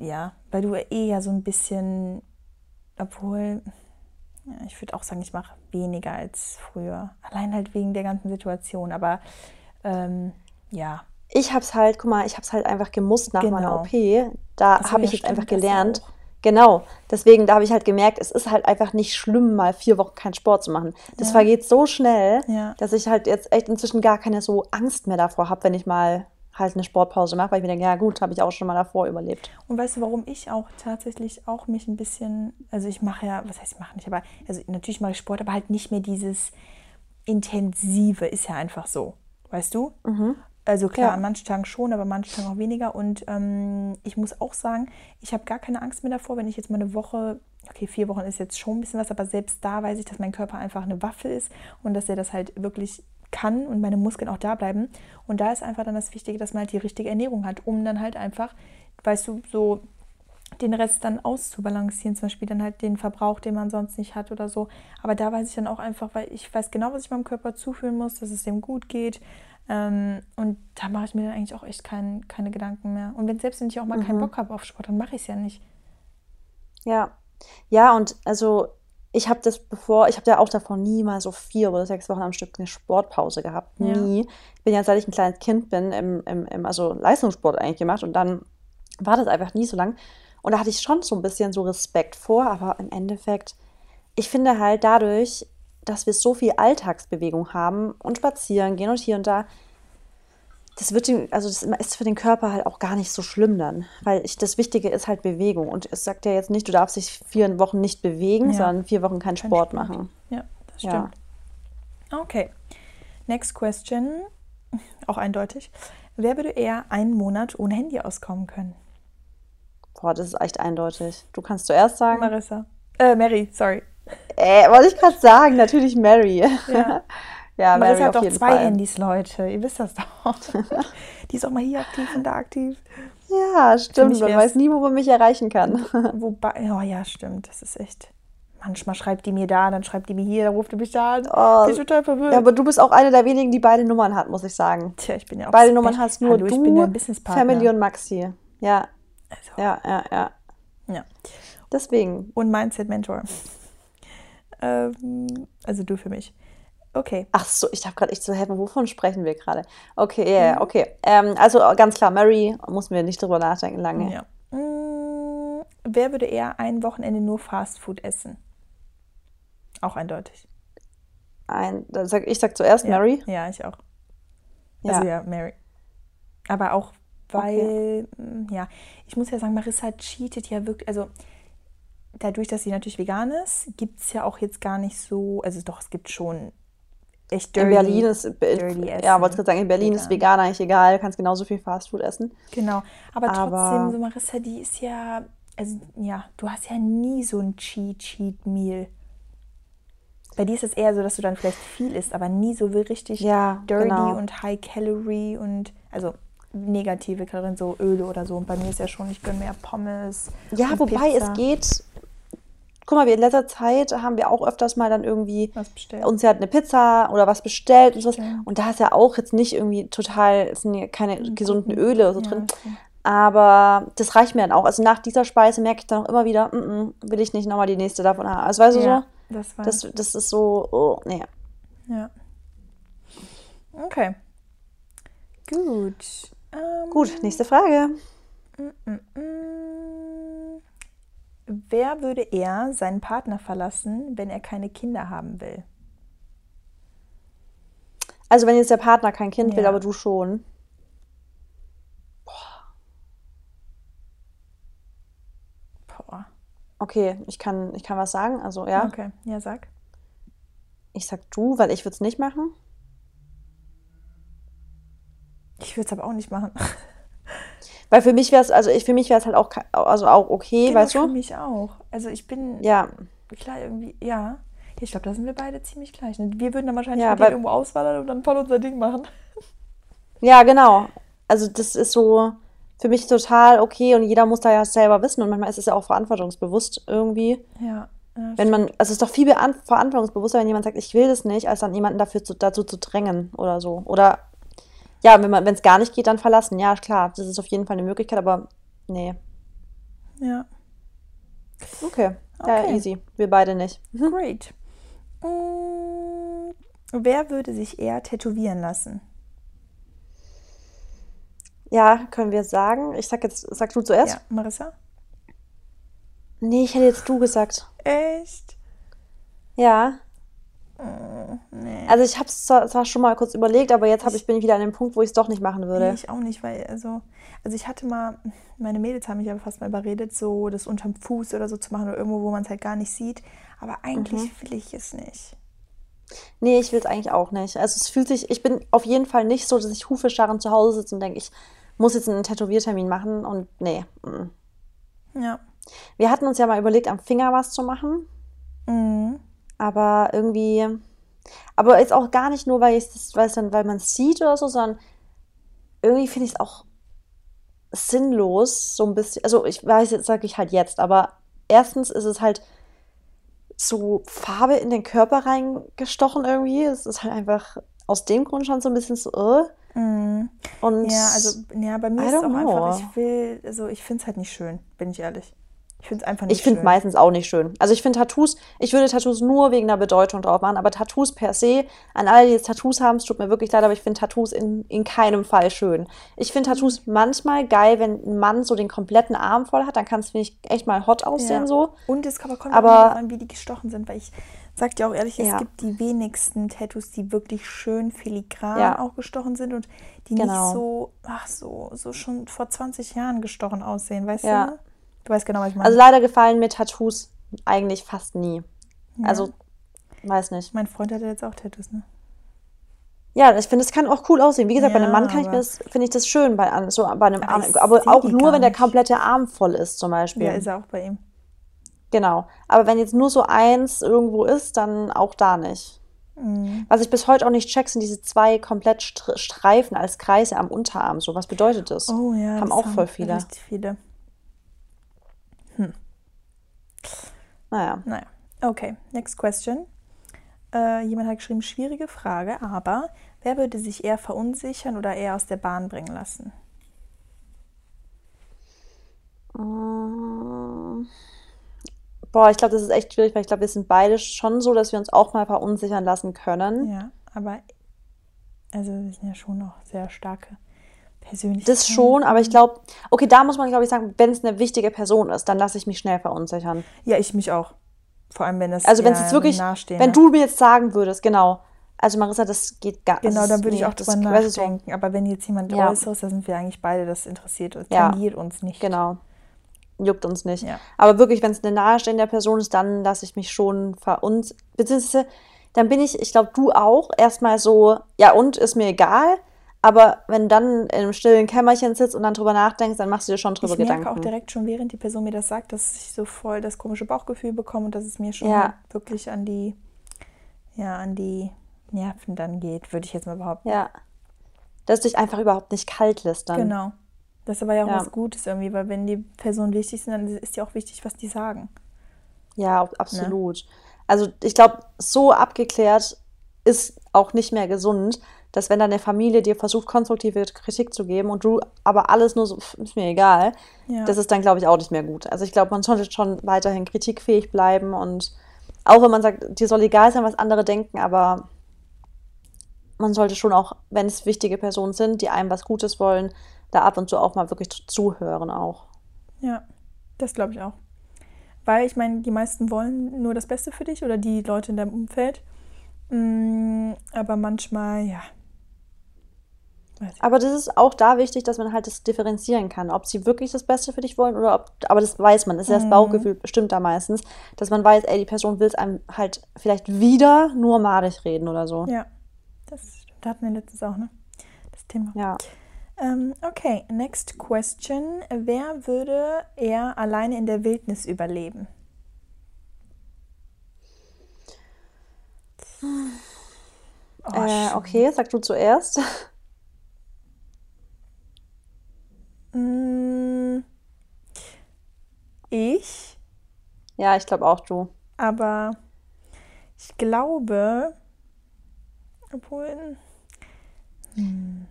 ja, weil du eh ja so ein bisschen, obwohl, ja, ich würde auch sagen, ich mache weniger als früher. Allein halt wegen der ganzen Situation. Aber ähm, ja, ich habe es halt, guck mal, ich habe es halt einfach gemusst nach meiner Genau. OP. Da habe ich jetzt einfach gelernt. Genau, deswegen, da habe ich halt gemerkt, es ist halt einfach nicht schlimm, mal vier Wochen keinen Sport zu machen. Das Ja. vergeht so schnell, Ja. dass ich halt jetzt echt inzwischen gar keine so Angst mehr davor habe, wenn ich mal halt eine Sportpause mache, weil ich mir denke, ja gut, habe ich auch schon mal davor überlebt. Und weißt du, warum ich auch tatsächlich auch mich ein bisschen, also ich mache ja, was heißt ich mache nicht, aber also natürlich mache ich Sport, aber halt nicht mehr dieses intensive, ist ja einfach so, weißt du? Mhm. Also klar, Ja. an manchen Tagen schon, aber an manchen Tagen auch weniger. Und ähm, ich muss auch sagen, ich habe gar keine Angst mehr davor, wenn ich jetzt mal eine Woche, okay, vier Wochen ist jetzt schon ein bisschen was, aber selbst da weiß ich, dass mein Körper einfach eine Waffe ist und dass er das halt wirklich kann und meine Muskeln auch da bleiben. Und da ist einfach dann das Wichtige, dass man halt die richtige Ernährung hat, um dann halt einfach, weißt du, so den Rest dann auszubalancieren, zum Beispiel dann halt den Verbrauch, den man sonst nicht hat oder so. Aber da weiß ich dann auch einfach, weil ich weiß genau, was ich meinem Körper zuführen muss, dass es dem gut geht. Ähm, und da mache ich mir dann eigentlich auch echt kein, keine Gedanken mehr. Und wenn selbst wenn ich auch mal keinen Bock habe auf Sport, dann mache ich es ja nicht. Ja. Ja, und also ich habe das bevor, ich habe ja auch davor nie mal so vier oder sechs Wochen am Stück eine Sportpause gehabt. Ja. Nie. Ich bin ja, seit ich ein kleines Kind bin, im, im, im also Leistungssport eigentlich gemacht und dann war das einfach nie so lang. Und da hatte ich schon so ein bisschen so Respekt vor, aber im Endeffekt, ich finde halt dadurch, dass wir so viel Alltagsbewegung haben und spazieren gehen und hier und da, das wird den, also das ist für den Körper halt auch gar nicht so schlimm dann, weil ich, das Wichtige ist halt Bewegung und es sagt ja jetzt nicht, du darfst dich vier Wochen nicht bewegen, Ja. sondern vier Wochen keinen Kein Sport, Sport. machen. Ja, das Ja. stimmt. Okay. Next question. Auch eindeutig. Wer würde eher einen Monat ohne Handy auskommen können? Boah, das ist echt eindeutig. Du kannst zuerst sagen. Marissa. Äh, Mary, sorry. Äh, wollte ich gerade sagen, natürlich Mary. Ja. ja, Mary Marissa hat doch zwei Fall. Handys, Leute. Ihr wisst das doch. Die ist auch mal hier aktiv und da aktiv. Ja, stimmt. Man weiß nie, wo man mich erreichen kann. Wobei, oh ja, stimmt. Das ist echt. Manchmal schreibt die mir da, dann schreibt die mir hier, dann ruft die mich da an. Oh. Bin ich total verwirrt. Ja, aber du bist auch eine der wenigen, die beide Nummern hat, muss ich sagen. Tja, ich bin ja auch Beide Nummern hast nur Hallo, du, ich bin ja. Family und Maxi. Ja, Also, ja, ja, ja. ja. Deswegen. Und Mindset-Mentor. Ähm, also du für mich. Okay. Ach so, ich habe gerade echt so, hä, wovon sprechen wir gerade? Okay, ja, Mhm. ja, okay. Ähm, also ganz klar, Mary, müssen wir nicht drüber nachdenken lange. Ja. Mm, wer würde eher ein Wochenende nur Fastfood essen? Auch eindeutig. Ein, sag, ich sag zuerst Ja. Mary. Ja, ich auch. Ja. Also ja, Mary. Aber auch, weil, mm, ja, ich muss ja sagen, Marissa cheatet ja wirklich, also dadurch, dass sie natürlich vegan ist, gibt es ja auch jetzt gar nicht so, also doch, es gibt schon echt dirty, in Berlin ist, dirty ja, Essen. wollte gerade sagen, in Berlin ist vegan eigentlich egal, kannst genauso viel Fastfood essen. Genau, aber, Aber- trotzdem, so Marissa, die ist ja, also ja, du hast ja nie so ein Cheat-Cheat-Meal. Bei dir ist es eher so, dass du dann vielleicht viel isst, aber nie so richtig Ja, dirty genau. und high calorie und also negative Kalorien, so Öle oder so. Und bei mir ist ja schon, ich gönne mehr Pommes. Ja, wobei Pizza. es geht. Guck mal, wir in letzter Zeit haben wir auch öfters mal dann irgendwie uns ja eine Pizza oder was bestellt und sowas. Und da ist ja auch jetzt nicht irgendwie total, es sind ja keine gesunden Öle so Ja, drin. okay. Aber das reicht mir dann auch. Also nach dieser Speise merke ich dann auch immer wieder, mm -mm, will ich nicht nochmal die nächste davon haben. Also weißt du Ja, so, das war. das, das ist so, oh, nee. ja. Okay. Gut. Ähm, Gut, nächste Frage. mm, wer würde eher seinen Partner verlassen, wenn er keine Kinder haben will? Also wenn jetzt der Partner kein Kind will, Ja. aber du schon. Boah. Okay, ich kann, ich kann was sagen. Also ja, Okay, ja, sag. ich sag du, weil ich würde es nicht machen. Ich würde es aber auch nicht machen. Weil für mich wäre es, also ich, für mich wäre es halt auch, also auch okay, Genau, weißt Für du? mich auch. Also ich bin Ja, klar irgendwie, ja. Ich glaube, da sind wir beide ziemlich gleich. ne? Wir würden dann wahrscheinlich Ja, weil- irgendwo auswandern und dann voll unser Ding machen. ja, genau. Also das ist so für mich total okay und jeder muss da ja selber wissen und manchmal ist es ja auch verantwortungsbewusst irgendwie. Ja. ja Wenn man, also es ist doch viel verantwortungsbewusster, wenn jemand sagt, ich will das nicht, als dann jemanden dafür zu, dazu zu drängen oder so. Oder ja, wenn man, wenn es gar nicht geht, dann verlassen. Ja, klar, das ist auf jeden Fall eine Möglichkeit, aber nee. ja. Okay. Ja, Okay. easy. Wir beide nicht. Great. Mm, wer würde sich eher tätowieren lassen? Ja, können wir sagen. Ich sag jetzt, sag du zuerst. Ja, Marissa? Nee, ich hätte jetzt du gesagt. Echt? Ja. Nee. Also ich habe es zwar, zwar schon mal kurz überlegt, aber jetzt hab ich, bin ich wieder an dem Punkt, wo ich es doch nicht machen Nee, würde. ich auch nicht, weil, also, also ich hatte mal, meine Mädels haben mich aber fast mal überredet, so das unterm Fuß oder so zu machen oder irgendwo, wo man es halt gar nicht sieht. Aber eigentlich Mhm. will ich es nicht. Nee, ich will es eigentlich auch nicht. Also es fühlt sich, ich bin auf jeden Fall nicht so, dass ich hufestarrend zu Hause sitze und denke, ich muss jetzt einen Tätowiertermin machen und nee. mm. Ja. Wir hatten uns ja mal überlegt, am Finger was zu machen, Mhm. Aber irgendwie, aber jetzt auch gar nicht nur, weil weil es dann, weil man es sieht oder so, sondern irgendwie finde ich es auch sinnlos, so ein bisschen. Also ich weiß, jetzt sage ich halt jetzt, aber erstens ist es halt so Farbe in den Körper reingestochen irgendwie. Es ist halt einfach aus dem Grund schon so ein bisschen so. Mhm. Und Ja, also, ja, bei mir ist es auch einfach, know. ich will, also ich finde es halt nicht schön, bin ich ehrlich. Ich finde es einfach nicht Ich finde meistens auch nicht schön. Also ich finde Tattoos, ich würde Tattoos nur wegen der Bedeutung drauf machen, aber Tattoos per se, an alle, die jetzt Tattoos haben, es tut mir wirklich leid, aber ich finde Tattoos in, in keinem Fall schön. Ich finde Tattoos manchmal geil, wenn ein Mann so den kompletten Arm voll hat, dann kann es, finde ich, echt mal hot aussehen Ja. so. Und es kommt Aber- an, wie die gestochen sind, weil ich sag dir auch ehrlich, es Ja. gibt die wenigsten Tattoos, die wirklich schön filigran Ja. auch gestochen sind und die Genau. nicht so, ach so, so schon vor 20 Jahren gestochen aussehen, weißt Ja. du? Du weißt genau, was ich meine. Also leider gefallen mir Tattoos eigentlich fast nie. Also, weiß nicht. mein Freund hatte jetzt auch Tattoos, ne? Ja, ich finde, es kann auch cool aussehen. Wie gesagt, bei einem Ja, Mann kann ich das, finde ich das schön bei, so bei einem Aber Arm. Aber auch nur, wenn der komplette Arm voll ist, zum Beispiel. Ja, ist er auch bei ihm. Genau. Aber wenn jetzt nur so eins irgendwo ist, dann auch da nicht. Mhm. Was ich bis heute auch nicht check, sind diese zwei komplett Str- Streifen als Kreise am Unterarm. So, was bedeutet das? Oh ja, Haben das auch voll viele. Richtig viele. Naja. Naja, okay, next question. Äh, jemand hat geschrieben, schwierige Frage, aber wer würde sich eher verunsichern oder eher aus der Bahn bringen lassen? Mm. Boah, ich glaube, das ist echt schwierig, weil ich glaube, wir sind beide schon so, dass wir uns auch mal verunsichern lassen können. Ja, aber also wir sind ja schon noch sehr starke Persönlichkeiten. Das schon, aber ich glaube, okay, da muss man, glaube ich, sagen, wenn es eine wichtige Person ist, dann lasse ich mich schnell verunsichern. Ja, ich mich auch. Vor allem, wenn das Also wenn es jetzt wirklich, wenn du mir jetzt sagen würdest, genau, also Marissa, das geht gar Genau, das dann würde ich auch das drüber so. nachdenken. Aber wenn jetzt jemand Ja. Äußeres, da sind wir eigentlich beide, das interessiert uns, Ja. tangiert uns nicht. Genau. Juckt uns nicht. Ja. Aber wirklich, wenn es eine nahestehende Person ist, dann lasse ich mich schon verunsichern. Beziehungsweise, dann bin ich, ich glaube, du auch, erstmal so, ja und, ist mir egal. Aber wenn dann in einem stillen Kämmerchen sitzt und dann drüber nachdenkst, dann machst du dir schon drüber Ich merke Gedanken. auch direkt schon, während die Person mir das sagt, dass ich so voll das komische Bauchgefühl bekomme und dass es mir schon Ja. wirklich an die, ja, an die Nerven dann geht, würde ich jetzt mal behaupten. Ja. Dass du dich einfach überhaupt nicht kalt lässt dann. Genau. Das ist aber ja auch Ja. was Gutes irgendwie, weil wenn die Personen wichtig sind, dann ist ja auch wichtig, was die sagen. Ja, ab- absolut. Also ich glaube, so abgeklärt ist auch nicht mehr gesund, dass wenn deine Familie dir versucht, konstruktive Kritik zu geben und du aber alles nur so, "Pff, ist mir egal, Ja. das ist dann, glaube ich, auch nicht mehr gut. Also ich glaube, man sollte schon weiterhin kritikfähig bleiben und auch wenn man sagt, dir soll egal sein, was andere denken, aber man sollte schon auch, wenn es wichtige Personen sind, die einem was Gutes wollen, da ab und zu auch mal wirklich zuhören auch. Ja, das glaube ich auch. Weil ich meine, die meisten wollen nur das Beste für dich oder die Leute in deinem Umfeld. Mm, aber manchmal, ja. Aber das ist auch da wichtig, dass man halt das differenzieren kann, ob sie wirklich das Beste für dich wollen oder ob, aber das weiß man, das ist ja das Mhm. Bauchgefühl bestimmt da meistens, dass man weiß, ey, die Person will es einem halt vielleicht wieder nur madig reden oder so. Ja, das stimmt. Da hatten wir letztens auch, ne? Das Thema. Ja. Ähm, okay, next question. Wer würde eher alleine in der Wildnis überleben? Oh, Äh, okay, sag du zuerst. Mm, ich, Ja, ich glaube auch du. aber ich glaube, obwohl,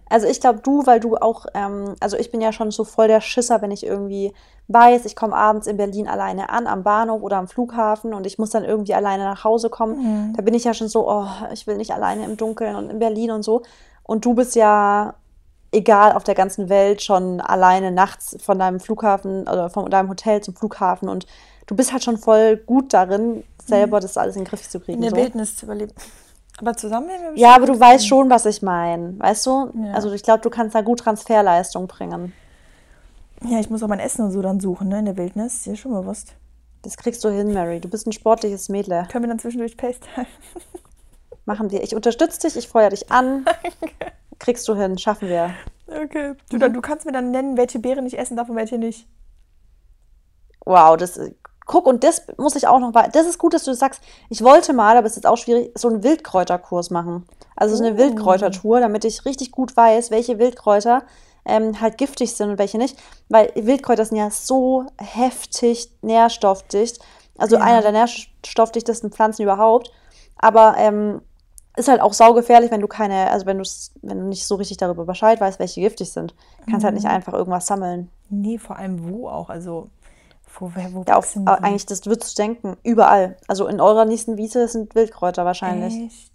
Also ich glaube du, weil du auch, ähm, also ich bin ja schon so voll der Schisser, wenn ich irgendwie weiß, ich komme abends in Berlin alleine an, am Bahnhof oder am Flughafen und ich muss dann irgendwie alleine nach Hause kommen. Da bin ich ja schon so, oh, ich will nicht alleine im Dunkeln und in Berlin und so. Und du bist ja, egal auf der ganzen Welt, schon alleine nachts von deinem Flughafen oder von deinem Hotel zum Flughafen und du bist halt schon voll gut darin, selber das alles in den Griff zu kriegen. in der so. Wildnis zu überleben. Aber zusammen wären wir Ja, aber du weißt schon, was ich meine. Weißt du? Ja. Also ich glaube, du kannst da gut Transferleistung bringen. Ja, ich muss auch mein Essen und so dann suchen, ne, in der Wildnis. Ist dir schon bewusst. Das kriegst du hin, Mary. Du bist ein sportliches Mädle. Können wir dann zwischendurch FaceTime? Machen wir. Ich unterstütze dich, ich feuer dich an. Kriegst du hin, schaffen wir. Okay. Du, dann, du kannst mir dann nennen, welche Beeren ich essen darf und welche nicht. Wow, das guck und das muss ich auch noch, das ist gut, dass du das sagst. Ich wollte mal, aber es ist jetzt auch schwierig, so einen Wildkräuterkurs machen. Also so eine Oh. Wildkräutertour, damit ich richtig gut weiß, welche Wildkräuter ähm, halt giftig sind und welche nicht. Weil Wildkräuter sind ja so heftig nährstoffdicht. Also Ja. einer der nährstoffdichtesten Pflanzen überhaupt. Aber ähm, ist halt auch saugefährlich, wenn du keine, also wenn du wenn du nicht so richtig darüber Bescheid weißt, welche giftig sind. Kannst halt nicht Mhm. einfach irgendwas sammeln. Nee, vor allem wo auch. Also, wo, wer- wo Ja, die? eigentlich, das würdest du denken, überall. Also in eurer nächsten Wiese sind Wildkräuter wahrscheinlich. Echt?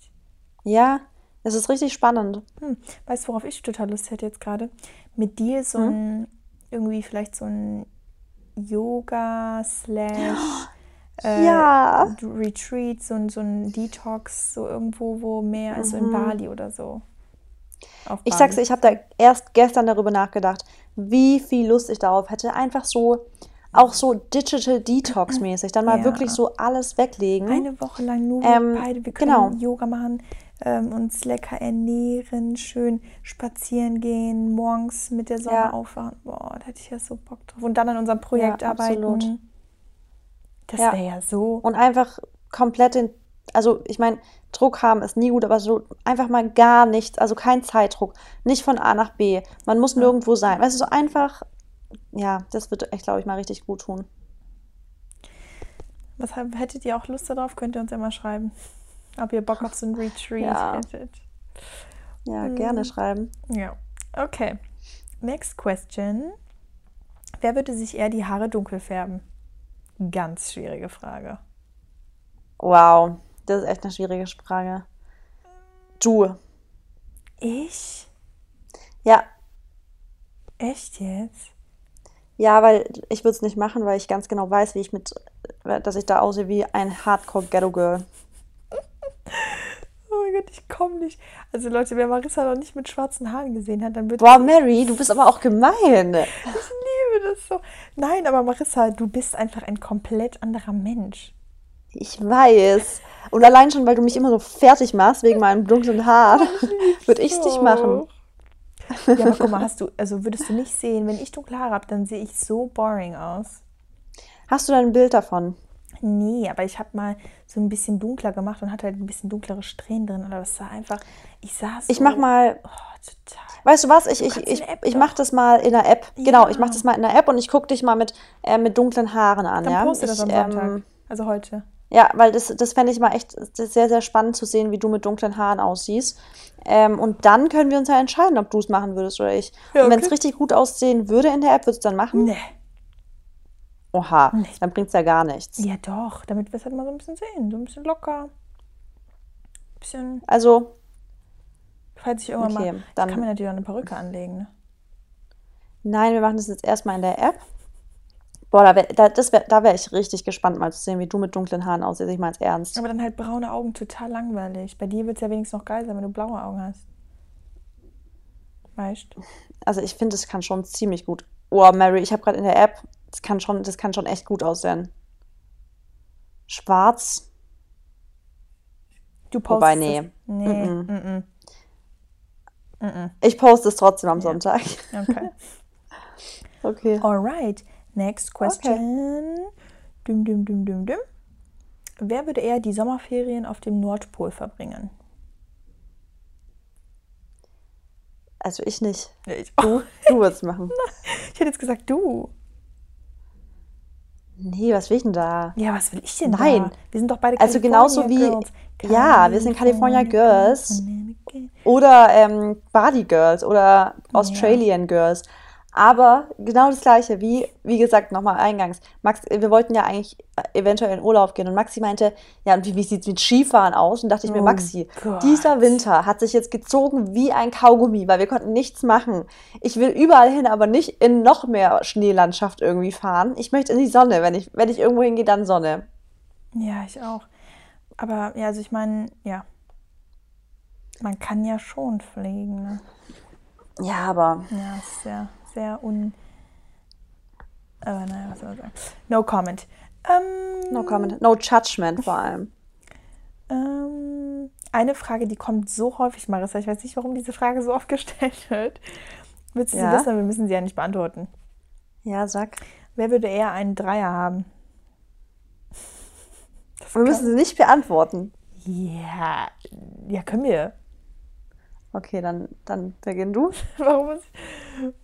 Ja, es ist richtig spannend. Hm. Weißt du, worauf ich total Lust hätte jetzt gerade? Mit dir so Hm? ein, irgendwie vielleicht so ein Yoga slash äh, Ja. Retreat, so ein, so ein Detox, so irgendwo, wo mehr ist, so in Bali oder so. Auf Mhm. Ich Bali. sag's dir, ich habe da erst gestern darüber nachgedacht, wie viel Lust ich darauf hätte. Einfach so, auch so Digital Detox mäßig. Dann mal Ja. wirklich so alles weglegen. Eine Woche lang nur Ähm, wir beide. Wir können genau. Yoga machen, ähm, uns lecker ernähren, schön spazieren gehen, morgens mit der Sonne Ja. aufwachen. Boah, da hätte ich ja so Bock drauf. Und dann an unserem Projekt Ja, arbeiten. absolut. Das Ja. wäre ja so. Und einfach komplett den, also ich meine, Druck haben ist nie gut, aber so einfach mal gar nichts, also kein Zeitdruck, nicht von A nach B. Man muss nirgendwo sein. Weißt du, so einfach, ja, das wird echt, glaube ich, mal richtig gut tun. Was hättet ihr auch Lust darauf? Könnt ihr uns ja mal schreiben. Ob ihr Bock auf so ein Retreat Ja. hättet. Ja, Mhm. gerne schreiben. Ja. Okay. Next question. Wer würde sich eher die Haare dunkel färben? Ganz schwierige Frage. Wow, das ist echt eine schwierige Frage. Du, Ich? ja, Echt jetzt? ja, weil ich würde es nicht machen, weil ich ganz genau weiß, wie ich mit, dass ich da aussehe wie ein Hardcore Ghetto Girl. Gott, ich komme nicht. Also Leute, wer Marissa noch nicht mit schwarzen Haaren gesehen hat, dann wird Boah, Mary, du bist aber auch gemein. ich liebe das so. Nein, aber Marissa, du bist einfach ein komplett anderer Mensch. Ich weiß. Und allein schon, weil du mich immer so fertig machst wegen meinem dunklen Haar, würde ich es nicht machen. Ja, aber guck mal, hast du, also würdest du nicht sehen, wenn ich dunkle Haare habe, dann sehe ich so boring aus. Hast du da ein Bild davon? Nee, aber ich habe mal so ein bisschen dunkler gemacht und hatte halt ein bisschen dunklere Strähnen drin. Aber das sah einfach, ich sah so. Ich mach mal, Oh, total. weißt du was? Ich, ich, ich, ich doch. mach das mal in der App. Genau, Ja. ich mach das mal in der App und ich gucke dich mal mit, äh, mit dunklen Haaren an. Dann ja? poste das ich, am Sonntag. ähm, also heute. Ja, weil das, das fände ich mal echt sehr, sehr spannend zu sehen, wie du mit dunklen Haaren aussiehst. Ähm, und dann können wir uns ja entscheiden, ob du es machen würdest oder ich. Ja, Und wenn es okay. richtig gut aussehen würde in der App, würdest du es dann machen? Nee. Oha, Nee. dann bringt es ja gar nichts. Ja, doch, damit wir es halt mal so ein bisschen sehen. So ein bisschen locker. bisschen, Also, falls ich irgendwann Okay, mal. dann- kann mir natürlich auch eine Perücke anlegen. Ne? nein, wir machen das jetzt erstmal in der App. Boah, da wäre da, das wär, da wär ich richtig gespannt, mal zu sehen, wie du mit dunklen Haaren aussiehst. Ich meine es ernst. Aber dann halt braune Augen total langweilig. Bei dir wird es ja wenigstens noch geil sein, wenn du blaue Augen hast. Weißt Also, ich finde, es kann schon ziemlich gut. Oh, Mary, ich habe gerade in der App, das kann, schon, das kann schon echt gut aussehen. Schwarz. Du postest Wobei, nee. Nee. Mm -mm. Ich poste es trotzdem am Sonntag. Okay. Okay. Alright. Next question. Dum, dum, dum, dum, dum. Wer würde eher die Sommerferien auf dem Nordpol verbringen? Also ich nicht. Ich, Du, du würdest machen. ich hätte jetzt gesagt, du. Nee, was will ich denn da? Ja, was will ich denn Nein. da? Wir sind doch beide Also genauso wie- Girls. Ja, wir sind California Girls. Oder ähm, Bali Girls oder Australian Girls. Aber genau das gleiche, wie, wie gesagt, nochmal eingangs. Max, wir wollten ja eigentlich äh, eventuell in Urlaub gehen und Maxi meinte, ja, und wie, wie sieht es mit Skifahren aus? Und dachte ich mir, Oh Maxi, Gott. dieser Winter hat sich jetzt gezogen wie ein Kaugummi, weil wir konnten nichts machen. Ich will überall hin, aber nicht in noch mehr Schneelandschaft irgendwie fahren. Ich möchte in die Sonne. Wenn ich, wenn ich irgendwo hingehe, dann Sonne. Ja, ich auch. Aber ja, also ich meine, ja. Man kann ja schon fliegen. Ne? Ja, aber Ja, ist sehr, sehr un. Aber naja, was soll man sagen? No comment. Ähm, no comment, no judgment vor allem. Ähm, eine Frage, die kommt so häufig, Marissa. Ich weiß nicht, warum diese Frage so oft gestellt wird. Willst du Ja. sie wissen? Wir müssen sie ja nicht beantworten. Ja, sag. Wer würde eher einen Dreier haben? Das Wir müssen sie nicht beantworten. Ja, ja, können wir. Okay, dann, dann beginn du. Warum ist.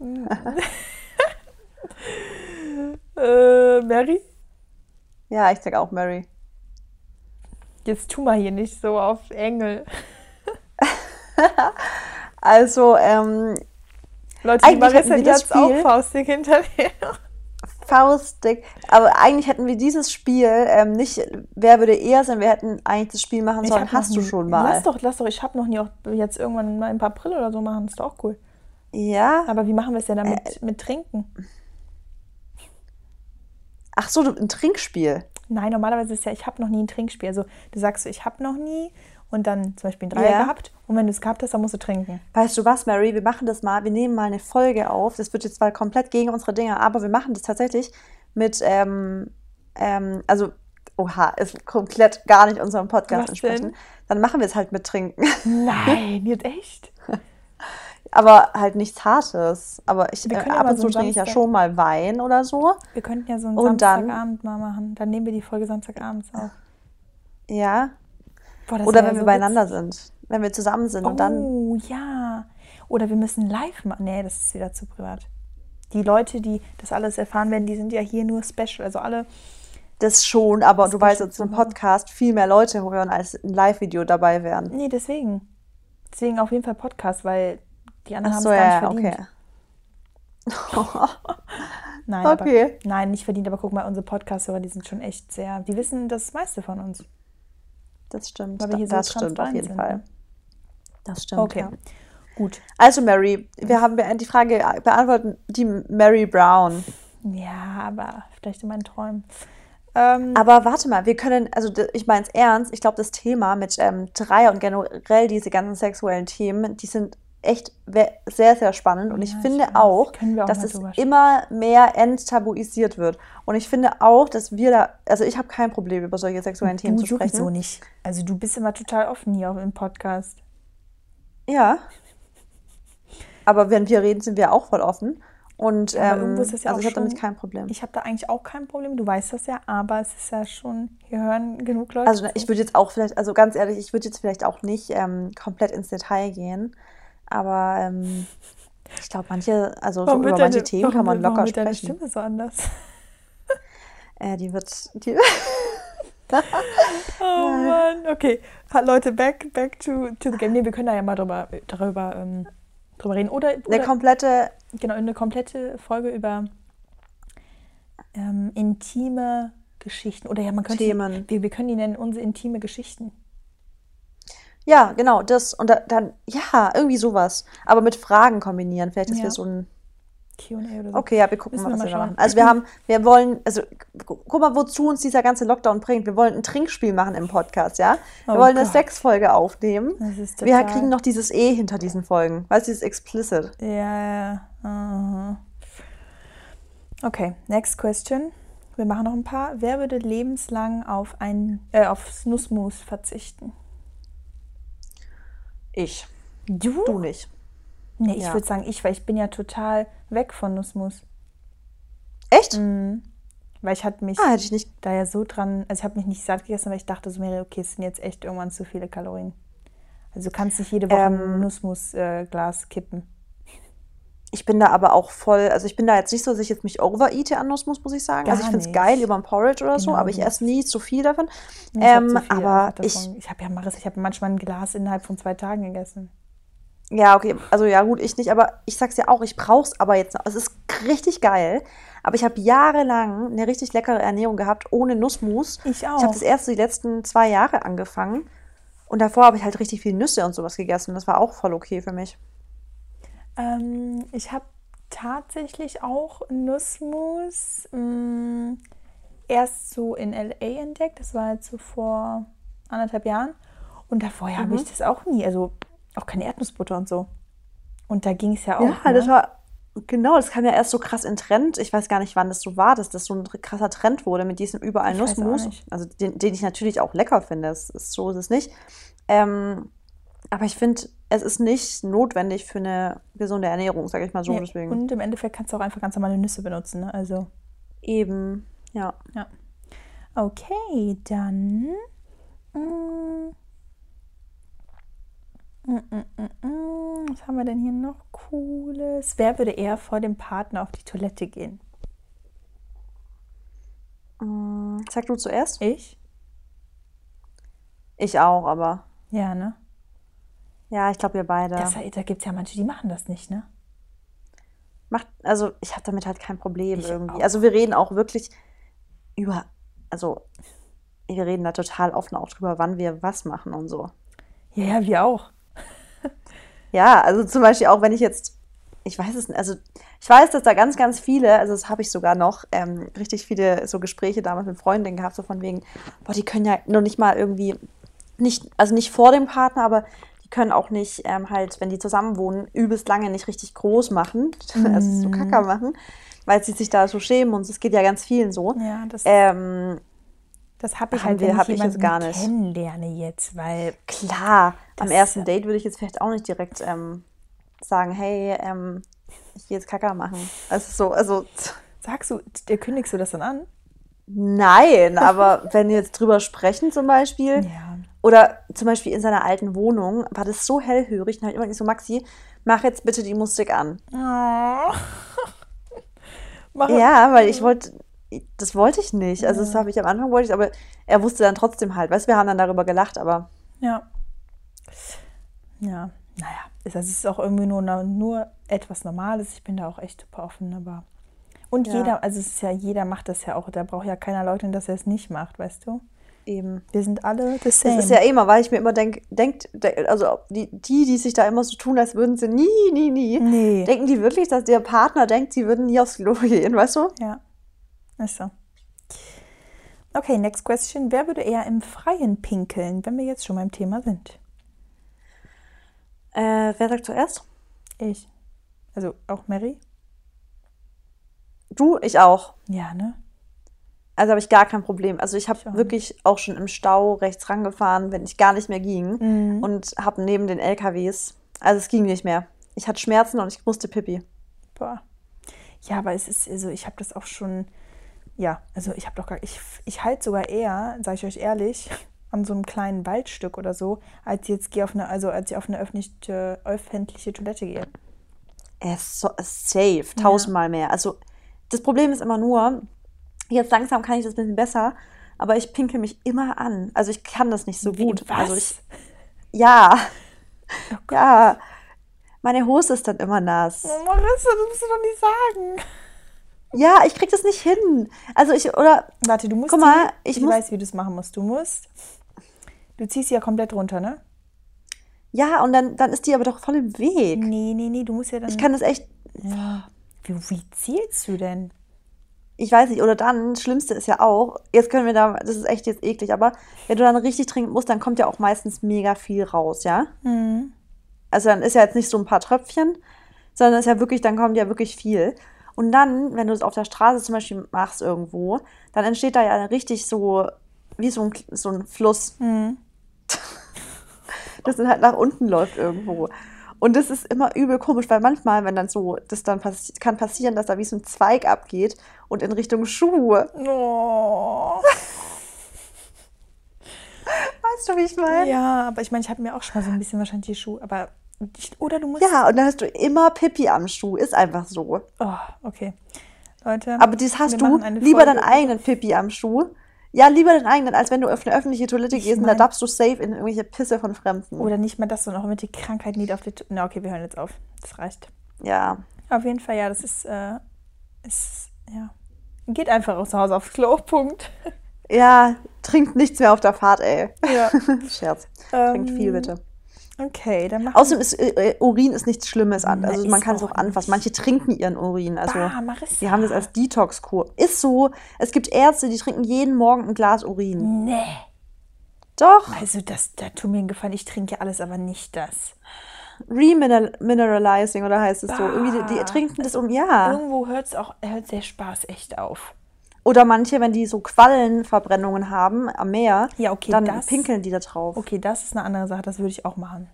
äh, Mary? Ja, ich sag auch Mary. Jetzt tu mal hier nicht so auf Engel. Also, ähm, Leute, die Marissa, die hat's auch faustig hinter mir. faustdick. Aber eigentlich hätten wir dieses Spiel ähm, nicht, wer würde eher sein, wir hätten eigentlich das Spiel machen sollen. Hast du schon mal. Lass doch, lass doch, ich hab noch nie auch jetzt irgendwann mal im April oder so machen. Ist doch auch cool. Ja. Aber wie machen wir es denn damit Äh, mit Trinken? Ach so, ein Trinkspiel. Nein, normalerweise ist ja, ich habe noch nie ein Trinkspiel. Also du sagst so, ich habe noch nie und dann zum Beispiel ein Dreier Ja. gehabt. Und wenn du es gehabt hast, dann musst du trinken. Weißt du was, Mary? Wir machen das mal. Wir nehmen mal eine Folge auf. Das wird jetzt zwar komplett gegen unsere Dinge, aber wir machen das tatsächlich mit, ähm, ähm, also, oha, ist komplett gar nicht unserem Podcast Was denn? entsprechen. Dann machen wir es halt mit Trinken. Nein, jetzt echt? aber halt nichts Hartes. Aber ich, äh, ab und so zu einen trinke ich ja schon mal Wein oder so. Wir könnten ja so einen Und dann- Samstagabend mal machen. Dann nehmen wir die Folge Samstagabends auf. Ja. Boah, das Oder wenn wir so beieinander witzig. sind. Wenn wir zusammen sind und dann. Oh, ja. Oder wir müssen live machen. Nee, das ist wieder zu privat. Die Leute, die das alles erfahren werden, die sind ja hier nur special. Also alle. Das schon, aber du ist weißt, dass im so. Podcast viel mehr Leute hören, als ein Live-Video dabei wären. Nee, deswegen. Deswegen auf jeden Fall Podcast, weil die anderen haben so, es gar ja, nicht verdient. okay. Nein, Okay. aber, nein, nicht verdient, aber guck mal, unsere Podcast-Hörer, die sind schon echt sehr, die wissen das meiste von uns. Das stimmt. Weil wir hier so das stimmt auf jeden sind, Fall. Das stimmt. Okay, Ja. gut. Also, Mary, wir haben die Frage beantwortet, die Mary Brown. Ja, aber vielleicht in meinen Träumen. Ähm, Aber warte mal, wir können, also ich meine es ernst, ich glaube, das Thema mit ähm, Dreier und generell diese ganzen sexuellen Themen, die sind echt sehr, sehr spannend. Und ich Ja, ich finde weiß. auch, auch dass es immer mehr enttabuisiert wird. Und ich finde auch, dass wir da, also ich habe kein Problem, über solche sexuellen Themen zu sprechen. sowieso nicht. Also du bist immer total offen hier im Podcast. Ja. Aber wenn wir reden, sind wir auch voll offen. Und Aber ähm, ja also ich habe damit kein Problem. Ich habe da eigentlich auch kein Problem, du weißt das ja, aber es ist ja schon, hier hören genug Leute. Also zu. ich würde jetzt auch vielleicht, also ganz ehrlich, ich würde jetzt vielleicht auch nicht ähm, komplett ins Detail gehen. Aber ähm, ich glaube, manche, also so über manche deine- Themen warum kann man wird- warum locker wird deine sprechen. Stimme so anders? Äh, die wird, die, Oh Mann, okay. Leute, back, back to, to the game. Nee, wir können da ja mal drüber, darüber, ähm, drüber reden. Oder, eine oder komplette, genau, eine komplette Folge über ähm, intime Geschichten. Oder ja, man könnte Themen. Wir, wir können die nennen unsere intime Geschichten. Ja, genau, das und da, dann, ja, irgendwie sowas. Aber mit Fragen kombinieren. Vielleicht, dass Ja. wir so ein, Q&A oder so. okay, ja, wir gucken mal, wir was mal wir da machen. Also wir haben, wir wollen, also gu- guck mal, wozu uns dieser ganze Lockdown bringt. Wir wollen ein Trinkspiel machen im Podcast, ja? Wir Oh wollen eine Gott. Sexfolge aufnehmen. Das ist Wir total- kriegen noch dieses E hinter diesen Folgen. Weißt du, dieses explicit. Ja, ja. aha. Okay, next question. Wir machen noch ein paar. Wer würde lebenslang auf ein äh, auf Nussmus verzichten? Ich. Du? Du nicht. Nee, ich Ja. würde sagen ich, weil ich bin ja total weg von Nussmus. Echt? Mhm. Weil ich hatte mich Ah, hätte ich nicht. da ja so dran, also ich habe mich nicht satt gegessen, weil ich dachte so mir, okay, es sind jetzt echt irgendwann zu viele Kalorien. Also du kannst nicht jede Woche ein Ähm, Nussmus-Glas äh, Glas kippen. Ich bin da aber auch voll, also ich bin da jetzt nicht so, dass ich jetzt mich overeate an Nussmus, muss ich sagen. Gar also ich finde es geil über ein Porridge oder so, Genau, aber ich esse nie zu viel davon. Ich ähm, viel aber einfach ich, davon. ich habe ja Maris, ich habe manchmal ein Glas innerhalb von zwei Tagen gegessen. ja, okay, also ja gut, ich nicht, aber ich sag's ja auch, ich brauch's aber jetzt noch. Es ist richtig geil, aber ich habe jahrelang eine richtig leckere Ernährung gehabt, ohne Nussmus. Ich Ich auch. habe das erst die letzten zwei Jahre angefangen und davor habe ich halt richtig viel Nüsse und sowas gegessen. Das war auch voll okay für mich. Ähm, ich habe tatsächlich auch Nussmus mh, erst so in LA entdeckt. Das war jetzt so vor anderthalb Jahren. Und davor habe Mhm. ich das auch nie. Also auch keine Erdnussbutter und so. Und da ging es ja auch. Ja, ne? das war, Genau, das kam ja erst so krass in Trend. Ich weiß gar nicht, wann das so war, dass das so ein krasser Trend wurde mit diesem überall Ich Nussmus. Also den, den ich natürlich auch lecker finde. Das ist, so ist es nicht. Ähm, aber ich finde, es ist nicht notwendig für eine gesunde Ernährung, sage ich mal so. Ja, Deswegen Und im Endeffekt kannst du auch einfach ganz normale Nüsse benutzen. Ne? Also, eben, ja. ja. Okay, dann. mm, mm, mm, Was haben wir denn hier noch Cooles? Wer würde eher vor dem Partner auf die Toilette gehen? Sag du zuerst? Ich? Ich auch, aber Ja, ne? Ja, ich glaube, wir beide. Das, da gibt es ja manche, die machen das nicht, ne? Macht, also ich habe damit halt kein Problem Ich irgendwie. auch. Also wir reden auch wirklich über, also wir reden da total offen auch drüber, wann wir was machen und so. Ja, ja, wir auch. Ja, also zum Beispiel auch, wenn ich jetzt, ich weiß es nicht, also ich weiß, dass da ganz, ganz viele, also das habe ich sogar noch, ähm, richtig viele so Gespräche damals mit Freundinnen gehabt, so von wegen, boah, die können ja noch nicht mal irgendwie, nicht, also nicht vor dem Partner, aber können auch nicht ähm, halt, wenn die zusammen wohnen, übelst lange nicht richtig groß machen, also so Kacker machen, weil sie sich da so schämen und es geht ja ganz vielen so. Ja, das, Ähm, das habe ich halt, wir- wenn hab ich ich jetzt gar nicht. kennenlerne jetzt, weil Klar, am ersten Date würde ich jetzt vielleicht auch nicht direkt ähm, sagen, hey, ähm, ich gehe jetzt Kacker machen. Also so, also sagst du, dir kündigst du das dann an? nein, aber wenn wir jetzt drüber sprechen zum Beispiel, Ja. Oder zum Beispiel in seiner alten Wohnung, war das so hellhörig und halt immer nicht so, Maxi, mach jetzt bitte die Musik an. Oh. Ja, weil ich wollte, das wollte ich nicht. Also das habe ich am Anfang wollte ich, aber er wusste dann trotzdem halt, weißt du, wir haben dann darüber gelacht, aber Ja. Ja, naja, es es ist auch irgendwie nur, nur etwas Normales. Ich bin da auch echt super offen, aber. Und Ja. jeder, also es ist ja, jeder macht das ja auch. Da braucht ja keiner leugnen, dass er es nicht macht, weißt du? Eben. Wir sind alle the Das same. ist ja immer, weil ich mir immer denke, denkt, de- also die, die, die sich da immer so tun, als würden sie nie, nie, nie, Nee. denken die wirklich, dass der Partner denkt, sie würden nie aufs Klo gehen, weißt du? Ja, ist so. Okay, next question. Wer würde eher im Freien pinkeln, wenn wir jetzt schon beim Thema sind? Äh, wer sagt zuerst? Ich. Also auch Mary? Du, ich auch. Ja, ne? Also habe ich gar kein Problem. Also ich Ich habe wirklich auch schon im Stau rechts rangefahren, wenn ich gar nicht mehr ging Mhm. und habe neben den LKWs, also es ging nicht mehr. Ich hatte Schmerzen und ich musste pipi. Boah. Ja, aber es ist, also ich habe das auch schon, ja, also ich habe doch gar, ich, ich halte sogar eher, sage ich euch ehrlich, an so einem kleinen Waldstück oder so, als jetzt gehe auf eine, also als ich auf eine öffentliche, öffentliche Toilette gehe. Ist so, ist safe, tausendmal mehr. Also das Problem ist immer nur, jetzt langsam kann ich das ein bisschen besser, aber ich pinkel mich immer an. Also ich kann das nicht so gut. Was? Also ich, ja, Oh ja, meine Hose ist dann immer nass. Oh, Marissa, das musst du doch nicht sagen. Ja, ich krieg das nicht hin. Also ich, oder, Warte, du musst. Guck mal, die, ich ich muss- weiß, wie du es machen musst. Du musst. Du ziehst sie ja komplett runter, ne? ja, und dann, dann ist die aber doch voll im Weg. Nee, nee, nee, du musst ja dann. Ich kann das echt, ja. Wie, wie zielst du denn? Ich weiß nicht, oder dann, das Schlimmste ist ja auch, jetzt können wir da, das ist echt jetzt eklig, aber wenn du dann richtig trinken musst, dann kommt ja auch meistens mega viel raus, ja? Mhm. Also dann ist ja jetzt nicht so ein paar Tröpfchen, sondern ist ja wirklich, dann kommt ja wirklich viel. Und dann, wenn du es auf der Straße zum Beispiel machst irgendwo, dann entsteht da ja richtig so, wie so ein, so ein Fluss, Mhm. das dann halt nach unten läuft irgendwo. Und das ist immer übel komisch, weil manchmal, wenn dann so, das dann passi kann passieren, dass da wie so ein Zweig abgeht und in Richtung Schuhe. Oh. Weißt du, wie ich meine? Ja, aber ich meine, ich habe mir auch schon mal so ein bisschen wahrscheinlich die Schuhe, aber. Oder du musst. Ja, und dann hast du immer Pipi am Schuh. Ist einfach so. Oh, okay. Leute. Aber das hast du lieber deinen eigenen Pipi am Schuh. Ja, lieber den eigenen, als wenn du auf eine öffentliche Toilette Ich gehst und da darfst du safe in irgendwelche Pisse von Fremden. Oder nicht mal das, sondern auch mit die Krankheit nicht auf die. Na, okay, wir hören jetzt auf. Das reicht. Ja. Auf jeden Fall, ja, das ist. Äh, ist ja. Geht einfach aus Hause aufs Klo. Punkt. Ja, trinkt nichts mehr auf der Fahrt, ey. Ja. Scherz. Trinkt Ähm, viel, bitte. Okay, dann machen Außerdem ist äh, äh, Urin ist nichts Schlimmes an. Also man kann es auch anfassen. Manche trinken ihren Urin. Also Bah, Marissa. die haben das als Detox-Kur. Ist so. Es gibt Ärzte, die trinken jeden Morgen ein Glas Urin. Nee. Doch. Also, das, da tut mir einen Gefallen. Ich trinke alles, aber nicht das. Remineralizing oder heißt es so. Irgendwie, die, die Bah. trinken das um, ja. Irgendwo hört es auch, hört der Spaß echt auf. Oder manche, wenn die so Quallenverbrennungen haben am Meer, Ja, okay, dann das- pinkeln die da drauf. Okay, das ist eine andere Sache, das würde ich auch machen.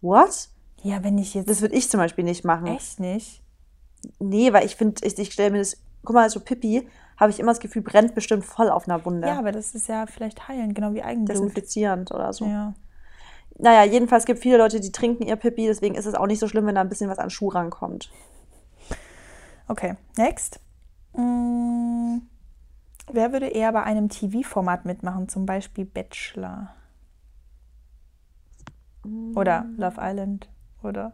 What? Ja, wenn ich jetzt. Das würde ich zum Beispiel nicht machen. echt nicht. Nee, weil ich finde, ich, ich stelle mir das, guck mal, so Pipi, habe ich immer das Gefühl, brennt bestimmt voll auf einer Wunde. Ja, aber das ist ja vielleicht heilend, genau wie Eigenblut. Desinfizierend oder so. Ja. Naja, jedenfalls gibt es viele Leute, die trinken ihr Pipi, deswegen ist es auch nicht so schlimm, wenn da ein bisschen was an Schuh rankommt. Okay, next. Mm, wer würde eher bei einem TV-Format mitmachen, zum Beispiel Bachelor? Oder Love Island? Oder?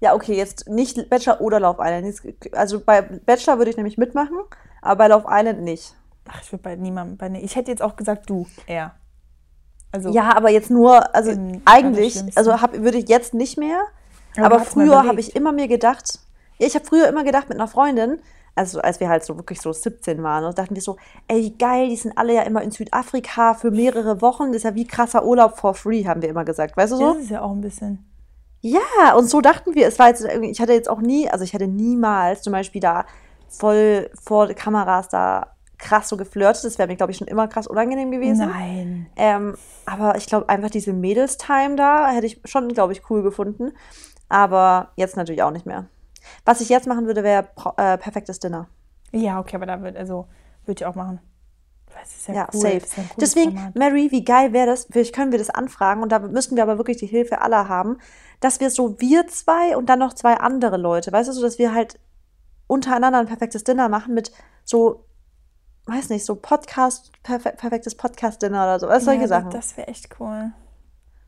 Ja, okay, jetzt nicht Bachelor oder Love Island. Also bei Bachelor würde ich nämlich mitmachen, aber bei Love Island nicht. Ach, ich würde bei niemandem. Bei, ne- ich hätte jetzt auch gesagt, du eher. Also, Ja, aber jetzt nur, also eigentlich, also hab, würde ich jetzt nicht mehr. Aber Aber früher habe ich immer mir gedacht, ja, ich habe früher immer gedacht mit einer Freundin, also als wir halt so wirklich so 17 waren, und dachten wir so, ey, geil, die sind alle ja immer in Südafrika für mehrere Wochen, das ist ja wie krasser Urlaub for free, haben wir immer gesagt, weißt du so? das ist ja auch ein bisschen. Ja, und so dachten wir, es war jetzt ich hatte jetzt auch nie, also ich hatte niemals zum Beispiel da voll vor Kameras da krass so geflirtet, das wäre mir, glaube ich, schon immer krass unangenehm gewesen. Nein. Ähm, aber ich glaube, einfach diese Mädels-Time da hätte ich schon, glaube ich, cool gefunden. Aber jetzt natürlich auch nicht mehr. Was ich jetzt machen würde, wäre äh, perfektes Dinner. Ja, okay, aber da wird, also, würde ich auch machen. Es ist ja, Ja, cool. safe. es ist ja Deswegen, Format. Mary, wie geil wäre das? Vielleicht können wir das anfragen und da müssten wir aber wirklich die Hilfe aller haben, dass wir so wir zwei und dann noch zwei andere Leute, weißt du, so dass wir halt untereinander ein perfektes Dinner machen mit so, weiß nicht, so Podcast, perfe perfektes Podcast-Dinner oder so, also solche ja, Sachen. Das wäre echt cool.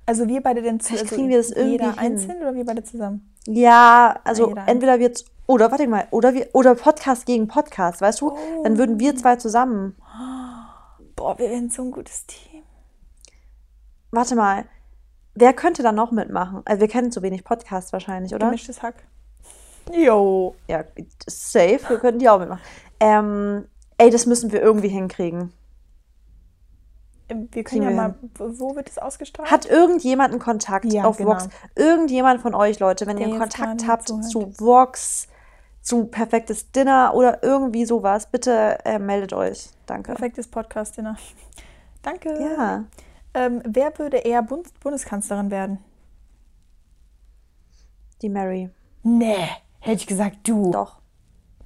Also wir beide denn zu, Vielleicht also kriegen wir das irgendwie jeder einzeln oder wir beide zusammen? Ja, also ein. entweder wir oder warte mal, oder wir oder Podcast gegen Podcast, weißt du? Dann würden Oh. wir zwei zusammen. Boah, wir wären so ein gutes Team. Warte mal. Wer könnte da noch mitmachen? Also wir kennen zu wenig Podcasts wahrscheinlich, oder? Gemischtes Hack. Jo. Ja, safe, wir könnten die auch mitmachen. Ähm, ey, das müssen wir irgendwie hinkriegen. Wir Kriegen können ja wir mal, wo wird es ausgestrahlt? Hat irgendjemand einen Kontakt Ja, auf genau. Vox? Irgendjemand von euch, Leute, wenn Der ihr einen Kontakt habt zuhört. zu Vox, zu perfektes Dinner oder irgendwie sowas, bitte äh, meldet euch. Danke. Perfektes Podcast-Dinner. Danke. Ja. Ähm, wer würde eher Bund Bundeskanzlerin werden? Die Mary. Nee, hätte ich gesagt, du. Doch.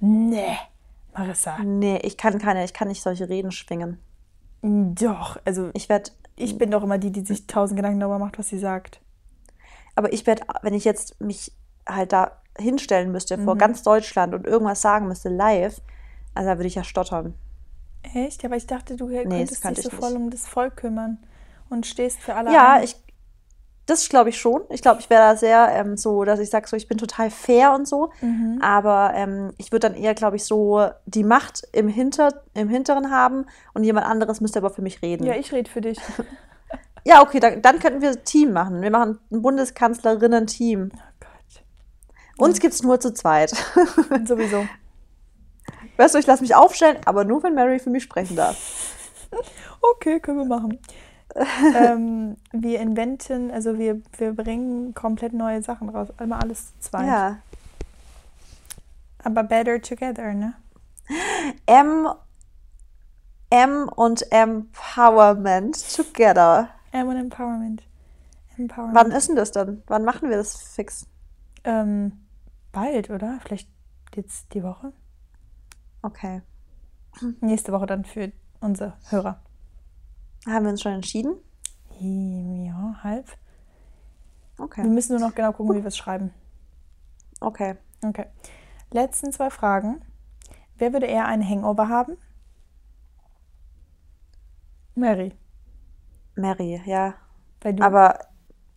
Nee, Marissa. Nee, ich kann keine, ich kann nicht solche Reden schwingen. Doch, also Ich werde, ich bin doch immer die, die sich tausend Gedanken darüber macht, was sie sagt. aber ich werde, wenn ich jetzt mich halt da hinstellen müsste Mhm. vor ganz Deutschland und irgendwas sagen müsste live, also da würde ich ja stottern. Echt? Ja, aber ich dachte, du das könntest dich so ich voll nicht. um das Volk kümmern und stehst für alle Ja, ein. ich, das glaube ich schon. Ich glaube, ich wäre da sehr ähm, so, dass ich sage, so, ich bin total fair und so. Mhm. Aber ähm, ich würde dann eher, glaube ich, so die Macht im, Hinter, im Hinteren haben und jemand anderes müsste aber für mich reden. Ja, ich rede für dich. Ja, okay, dann, dann könnten wir ein Team machen. Wir machen ein Bundeskanzlerinnen-Team. Oh Gott. Uns gibt es nur zu zweit. Sowieso. Weißt du, ich lasse mich aufstellen, aber nur, wenn Mary für mich sprechen darf. Okay, können wir machen. ähm, wir inventen, also wir, wir bringen komplett neue Sachen raus. Immer alles zu zweit. Ja. Aber better together, ne? M, M und Empowerment together. M und Empowerment. Empowerment. Wann ist denn das dann? Wann machen wir das fix? Ähm, bald, oder? Vielleicht jetzt die Woche? Okay. Nächste Woche dann für unsere Hörer. Haben wir uns schon entschieden? Ja, halb. Wir Okay. müssen nur noch genau gucken, wie wir es schreiben. Okay. Okay. Letzten zwei Fragen. Wer würde eher einen Hangover haben? Mary. Mary, ja. Weil du, Aber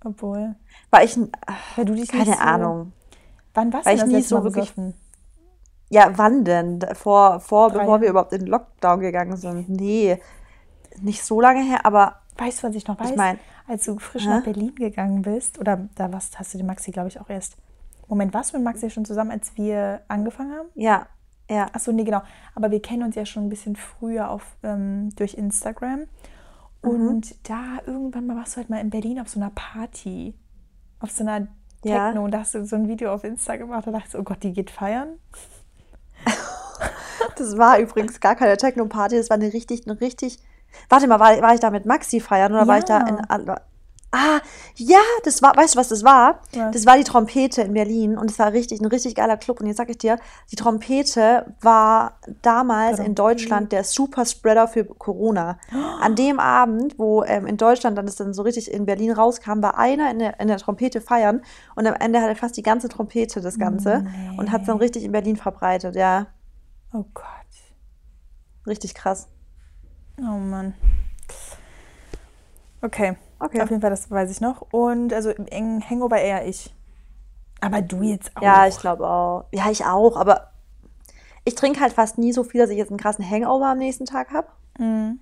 obwohl, war ich. weil du dich Keine nicht so, Ahnung. Wann warst Weil du ich nie so wirklich-? Ja, wann denn? Vor, vor Drei bevor wir überhaupt in den Lockdown gegangen sind. Nee, nicht so lange her, aber Weißt du, was ich noch weiß? Ich mein- Als du frisch Hä? nach Berlin gegangen bist, oder da warst, hast du den Maxi, glaube ich, auch erst. Moment, warst du mit Maxi schon zusammen, als wir angefangen haben? ja, ja. Achso, nee, genau. Aber wir kennen uns ja schon ein bisschen früher auf, ähm, durch Instagram. Mhm. Und da irgendwann mal warst du halt mal in Berlin auf so einer Party. auf so einer Ja. Techno und da hast du so ein Video auf Insta gemacht, da dachte ich so, oh Gott, die geht feiern. Das war übrigens gar keine Techno-Party, das war eine richtig, eine richtig. Warte mal, war, war ich da mit Maxi feiern oder war ich da Ja. in. Ah, ja, das war, weißt du, was das war? Was? Das war die Trompete in Berlin und es war richtig, ein richtig geiler Club. Und jetzt sag ich dir, die Trompete war damals in Trompete. Deutschland der Superspreader für Corona. An dem Abend, wo ähm, in Deutschland dann es dann so richtig in Berlin rauskam, war einer in der, in der Trompete feiern und am Ende hatte fast die ganze Trompete das Ganze und hat es dann richtig in Berlin verbreitet. Ja, Oh Gott. richtig krass. Oh Mann. Okay. Okay. Auf jeden Fall, das weiß ich noch. Und also im Hangover eher ich. Aber du jetzt auch. Ja, ich glaube auch. Ja, ich auch, aber ich trinke halt fast nie so viel, dass ich jetzt einen krassen Hangover am nächsten Tag habe. Mhm.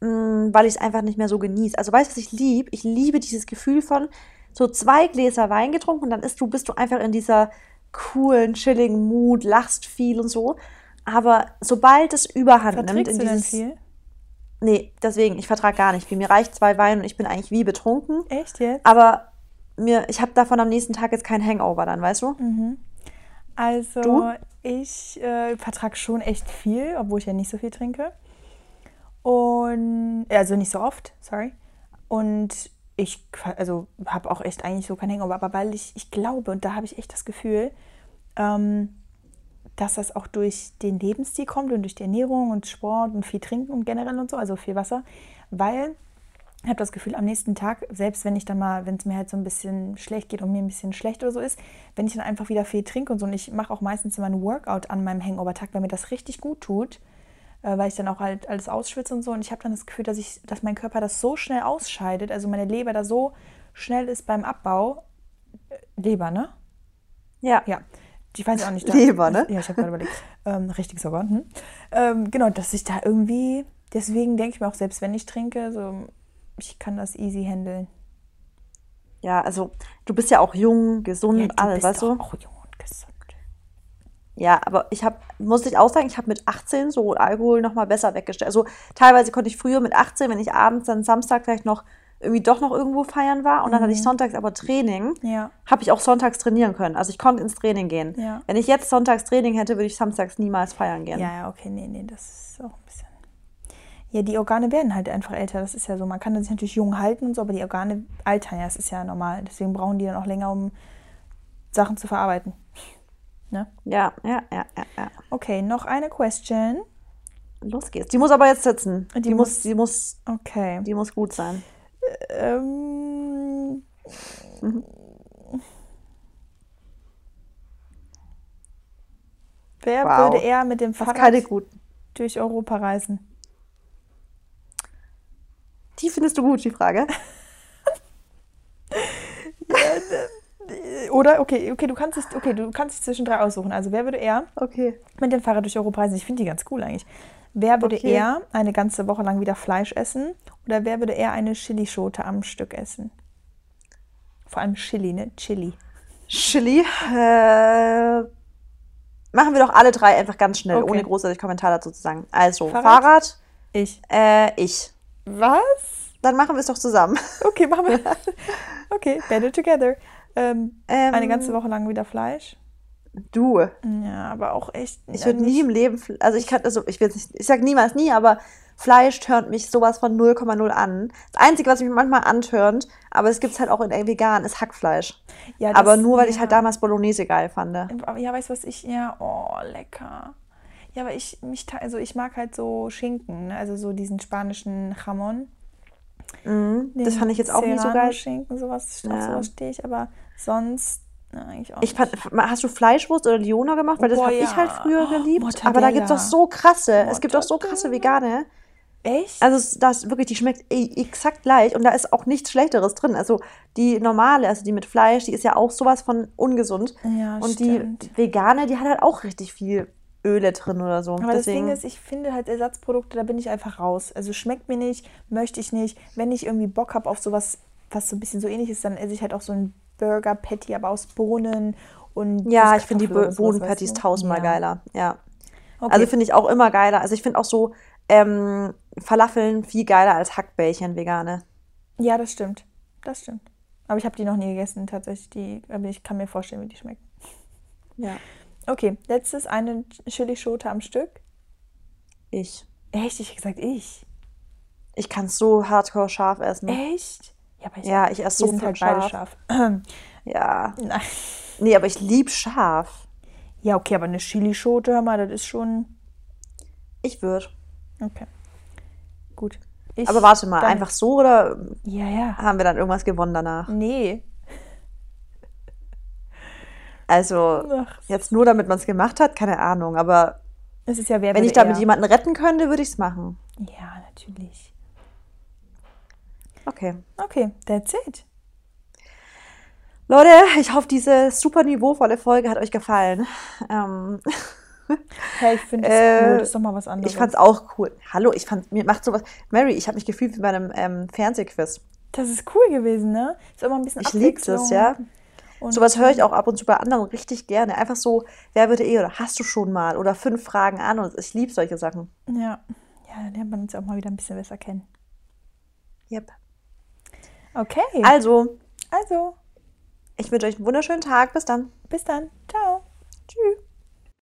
weil ich es einfach nicht mehr so genieße. Also weißt du, was ich liebe? Ich liebe dieses Gefühl von so zwei Gläser Wein getrunken und dann ist du, bist du einfach in dieser coolen, chilligen Mut, lachst viel und so. Aber sobald es überhand nimmt Verträgst in du denn dieses... viel? Nee, deswegen, ich vertrage gar nicht viel. Mir reicht zwei Wein und ich bin eigentlich wie betrunken. Echt jetzt? Aber mir, ich habe davon am nächsten Tag jetzt kein Hangover dann, weißt du? Also Du? ich äh, vertrage schon echt viel, obwohl ich ja nicht so viel trinke. Und also nicht so oft, sorry. Und ich also habe auch echt eigentlich so kein Hangover, aber weil ich, ich glaube, und da habe ich echt das Gefühl, ähm, dass das auch durch den Lebensstil kommt und durch die Ernährung und Sport und viel Trinken und generell und so, also viel Wasser, weil ich habe das Gefühl, am nächsten Tag, selbst wenn ich dann mal, wenn es mir halt so ein bisschen schlecht geht und mir ein bisschen schlecht oder so ist, wenn ich dann einfach wieder viel trinke und so, und ich mache auch meistens immer einen Workout an meinem Hangover-Tag, weil mir das richtig gut tut, äh, weil ich dann auch halt alles ausschwitze und so. Und ich habe dann das Gefühl, dass, ich, dass mein Körper das so schnell ausscheidet, also meine Leber da so schnell ist beim Abbau. Äh, Leber, ne? Ja. Ja. Ich weiß auch nicht. Leber, ne? Ja, ich habe gerade überlegt. Ähm, richtiges Organ. Hm? Ähm, genau, dass ich da irgendwie, deswegen denke ich mir auch, selbst wenn ich trinke, so, ich kann das easy handeln. Ja, also du bist ja auch jung, gesund, Ja, du alles, bist weißt du? auch jung und gesund. Ja, aber ich habe, muss ich auch sagen, ich habe mit 18 so Alkohol nochmal besser weggestellt. Also teilweise konnte ich früher mit 18, wenn ich abends dann Samstag vielleicht noch irgendwie doch noch irgendwo feiern war und dann hatte ich sonntags aber Training, Mhm. Ja. habe ich auch sonntags trainieren können. Also ich konnte ins Training gehen. Ja. Wenn ich jetzt sonntags Training hätte, würde ich samstags niemals feiern gehen. Ja, ja, okay, nee, nee, das ist auch ein bisschen. Ja, die Organe werden halt einfach älter, das ist ja so. Man kann sich natürlich jung halten und so, aber die Organe altern ja, das ist ja normal. Deswegen brauchen die dann auch länger, um Sachen zu verarbeiten. Ne? ja, ja, ja, ja. ja. Okay, noch eine Question. Los geht's. Die muss aber jetzt sitzen. Die Die, muss, muss- die muss, Okay. die muss gut sein. Ähm, wer Wow. würde eher mit dem Fahrrad durch Europa reisen? Die findest du gut, die Frage. Oder okay, okay, du kannst dich, okay, du kannst dich zwischen drei aussuchen. Also wer würde eher Okay. mit dem Fahrrad durch Europa reisen? Ich finde die ganz cool eigentlich. Wer würde Okay. eher eine ganze Woche lang wieder Fleisch essen oder wer würde eher eine Chilischote am Stück essen? Vor allem Chili, ne? Chili. Chili. Äh, machen wir doch alle drei einfach ganz schnell, Okay. ohne großartig Kommentar dazu zu sagen. Also, Fahrrad? Fahrrad, Ich. äh, ich. Was? Dann machen wir es doch zusammen. Okay, machen wir. Okay, better together. Ähm, Ähm, eine ganze Woche lang wieder Fleisch. Du. Ja, aber auch echt. Ich würde nie im Leben, also ich kann, also ich will nicht, ich sag niemals nie, aber Fleisch tönt mich sowas von 0,0 an. Das Einzige, was mich manchmal antörnt, aber es gibt es halt auch in vegan, ist Hackfleisch. Ja, das- aber nur, weil ich ja. halt damals Bolognese geil fand. Ja, weißt du, was ich. Ja, oh, lecker. Ja, aber ich, mich, also ich mag halt so Schinken, ne? also so diesen spanischen Jamon. Mhm. Das fand ich jetzt auch nicht so geil. Schinken, sowas, Ja. sowas stehe ich, aber sonst na, eigentlich auch Ich fand, hast du Fleischwurst oder Liona gemacht? Weil das Boah, habe ich ja. halt früher geliebt. Mortadella. Aber da gibt es doch so krasse. Es gibt doch so krasse Mortadella. vegane. Echt? Also das wirklich, die schmeckt exakt gleich und da ist auch nichts Schlechteres drin. Also die normale, also die mit Fleisch, die ist ja auch sowas von ungesund. Ja, und stimmt. die vegane, die hat halt auch richtig viel Öle drin oder so. Aber Deswegen, das Ding ist, ich finde halt Ersatzprodukte, da bin ich einfach raus. Also schmeckt mir nicht, möchte ich nicht. Wenn ich irgendwie Bock habe auf sowas, was so ein bisschen so ähnlich ist, dann esse ich halt auch so ein Burger Patty, aber aus Bohnen und ja, ich finde die Kartoffel oder Bo- sowas, Bohnenpatties weißt du? tausendmal ja. geiler. Ja. Okay. Also finde ich auch immer geiler. Also ich finde auch so ähm, Falafeln viel geiler als Hackbällchen vegane. ja, das stimmt. Das stimmt. Aber ich habe die noch nie gegessen, tatsächlich. Die, aber ich kann mir vorstellen, wie die schmecken. Ja. Okay, letztes eine Chili-Schote am Stück. Ich. Echt? Ich habe gesagt, ich. Ich kann so hardcore scharf essen. Echt? Ja, aber ich, Ja, ich esse so viel halt beide scharf. Ja. Nein. Nee, aber ich lieb scharf. Ja, okay, aber eine Chili-Schote, hör mal, das ist schon. Ich würde. Okay. Gut. Ich, Aber warte mal, einfach so oder Ja, ja. haben wir dann irgendwas gewonnen danach? Nee. Also, Ach, jetzt nur damit man es gemacht hat, keine Ahnung. Aber es ist ja wer wenn ich damit jemanden retten könnte, würde ich es machen. Ja, natürlich. Okay. Okay, that's it. Leute, ich hoffe, diese super niveauvolle Folge hat euch gefallen. Ähm, Hey, ich finde das Äh, cool. Das ist doch mal was anderes. ich fand's auch cool. Hallo, ich fand, mir macht sowas. Mary, ich habe mich gefühlt wie bei einem ähm, Fernsehquiz. Das ist cool gewesen, ne? Ist immer ein bisschen Ich liebe das, ja. Und Sowas höre ich auch ab und zu bei anderen richtig gerne. Einfach so, wer würde eh oder hast du schon mal oder fünf Fragen an und ich liebe solche Sachen. Ja. Ja, dann lernt man uns auch mal wieder ein bisschen besser kennen. Yep. Okay. Also, Also, ich wünsche euch einen wunderschönen Tag. Bis dann. bis dann. Ciao. Tschüss.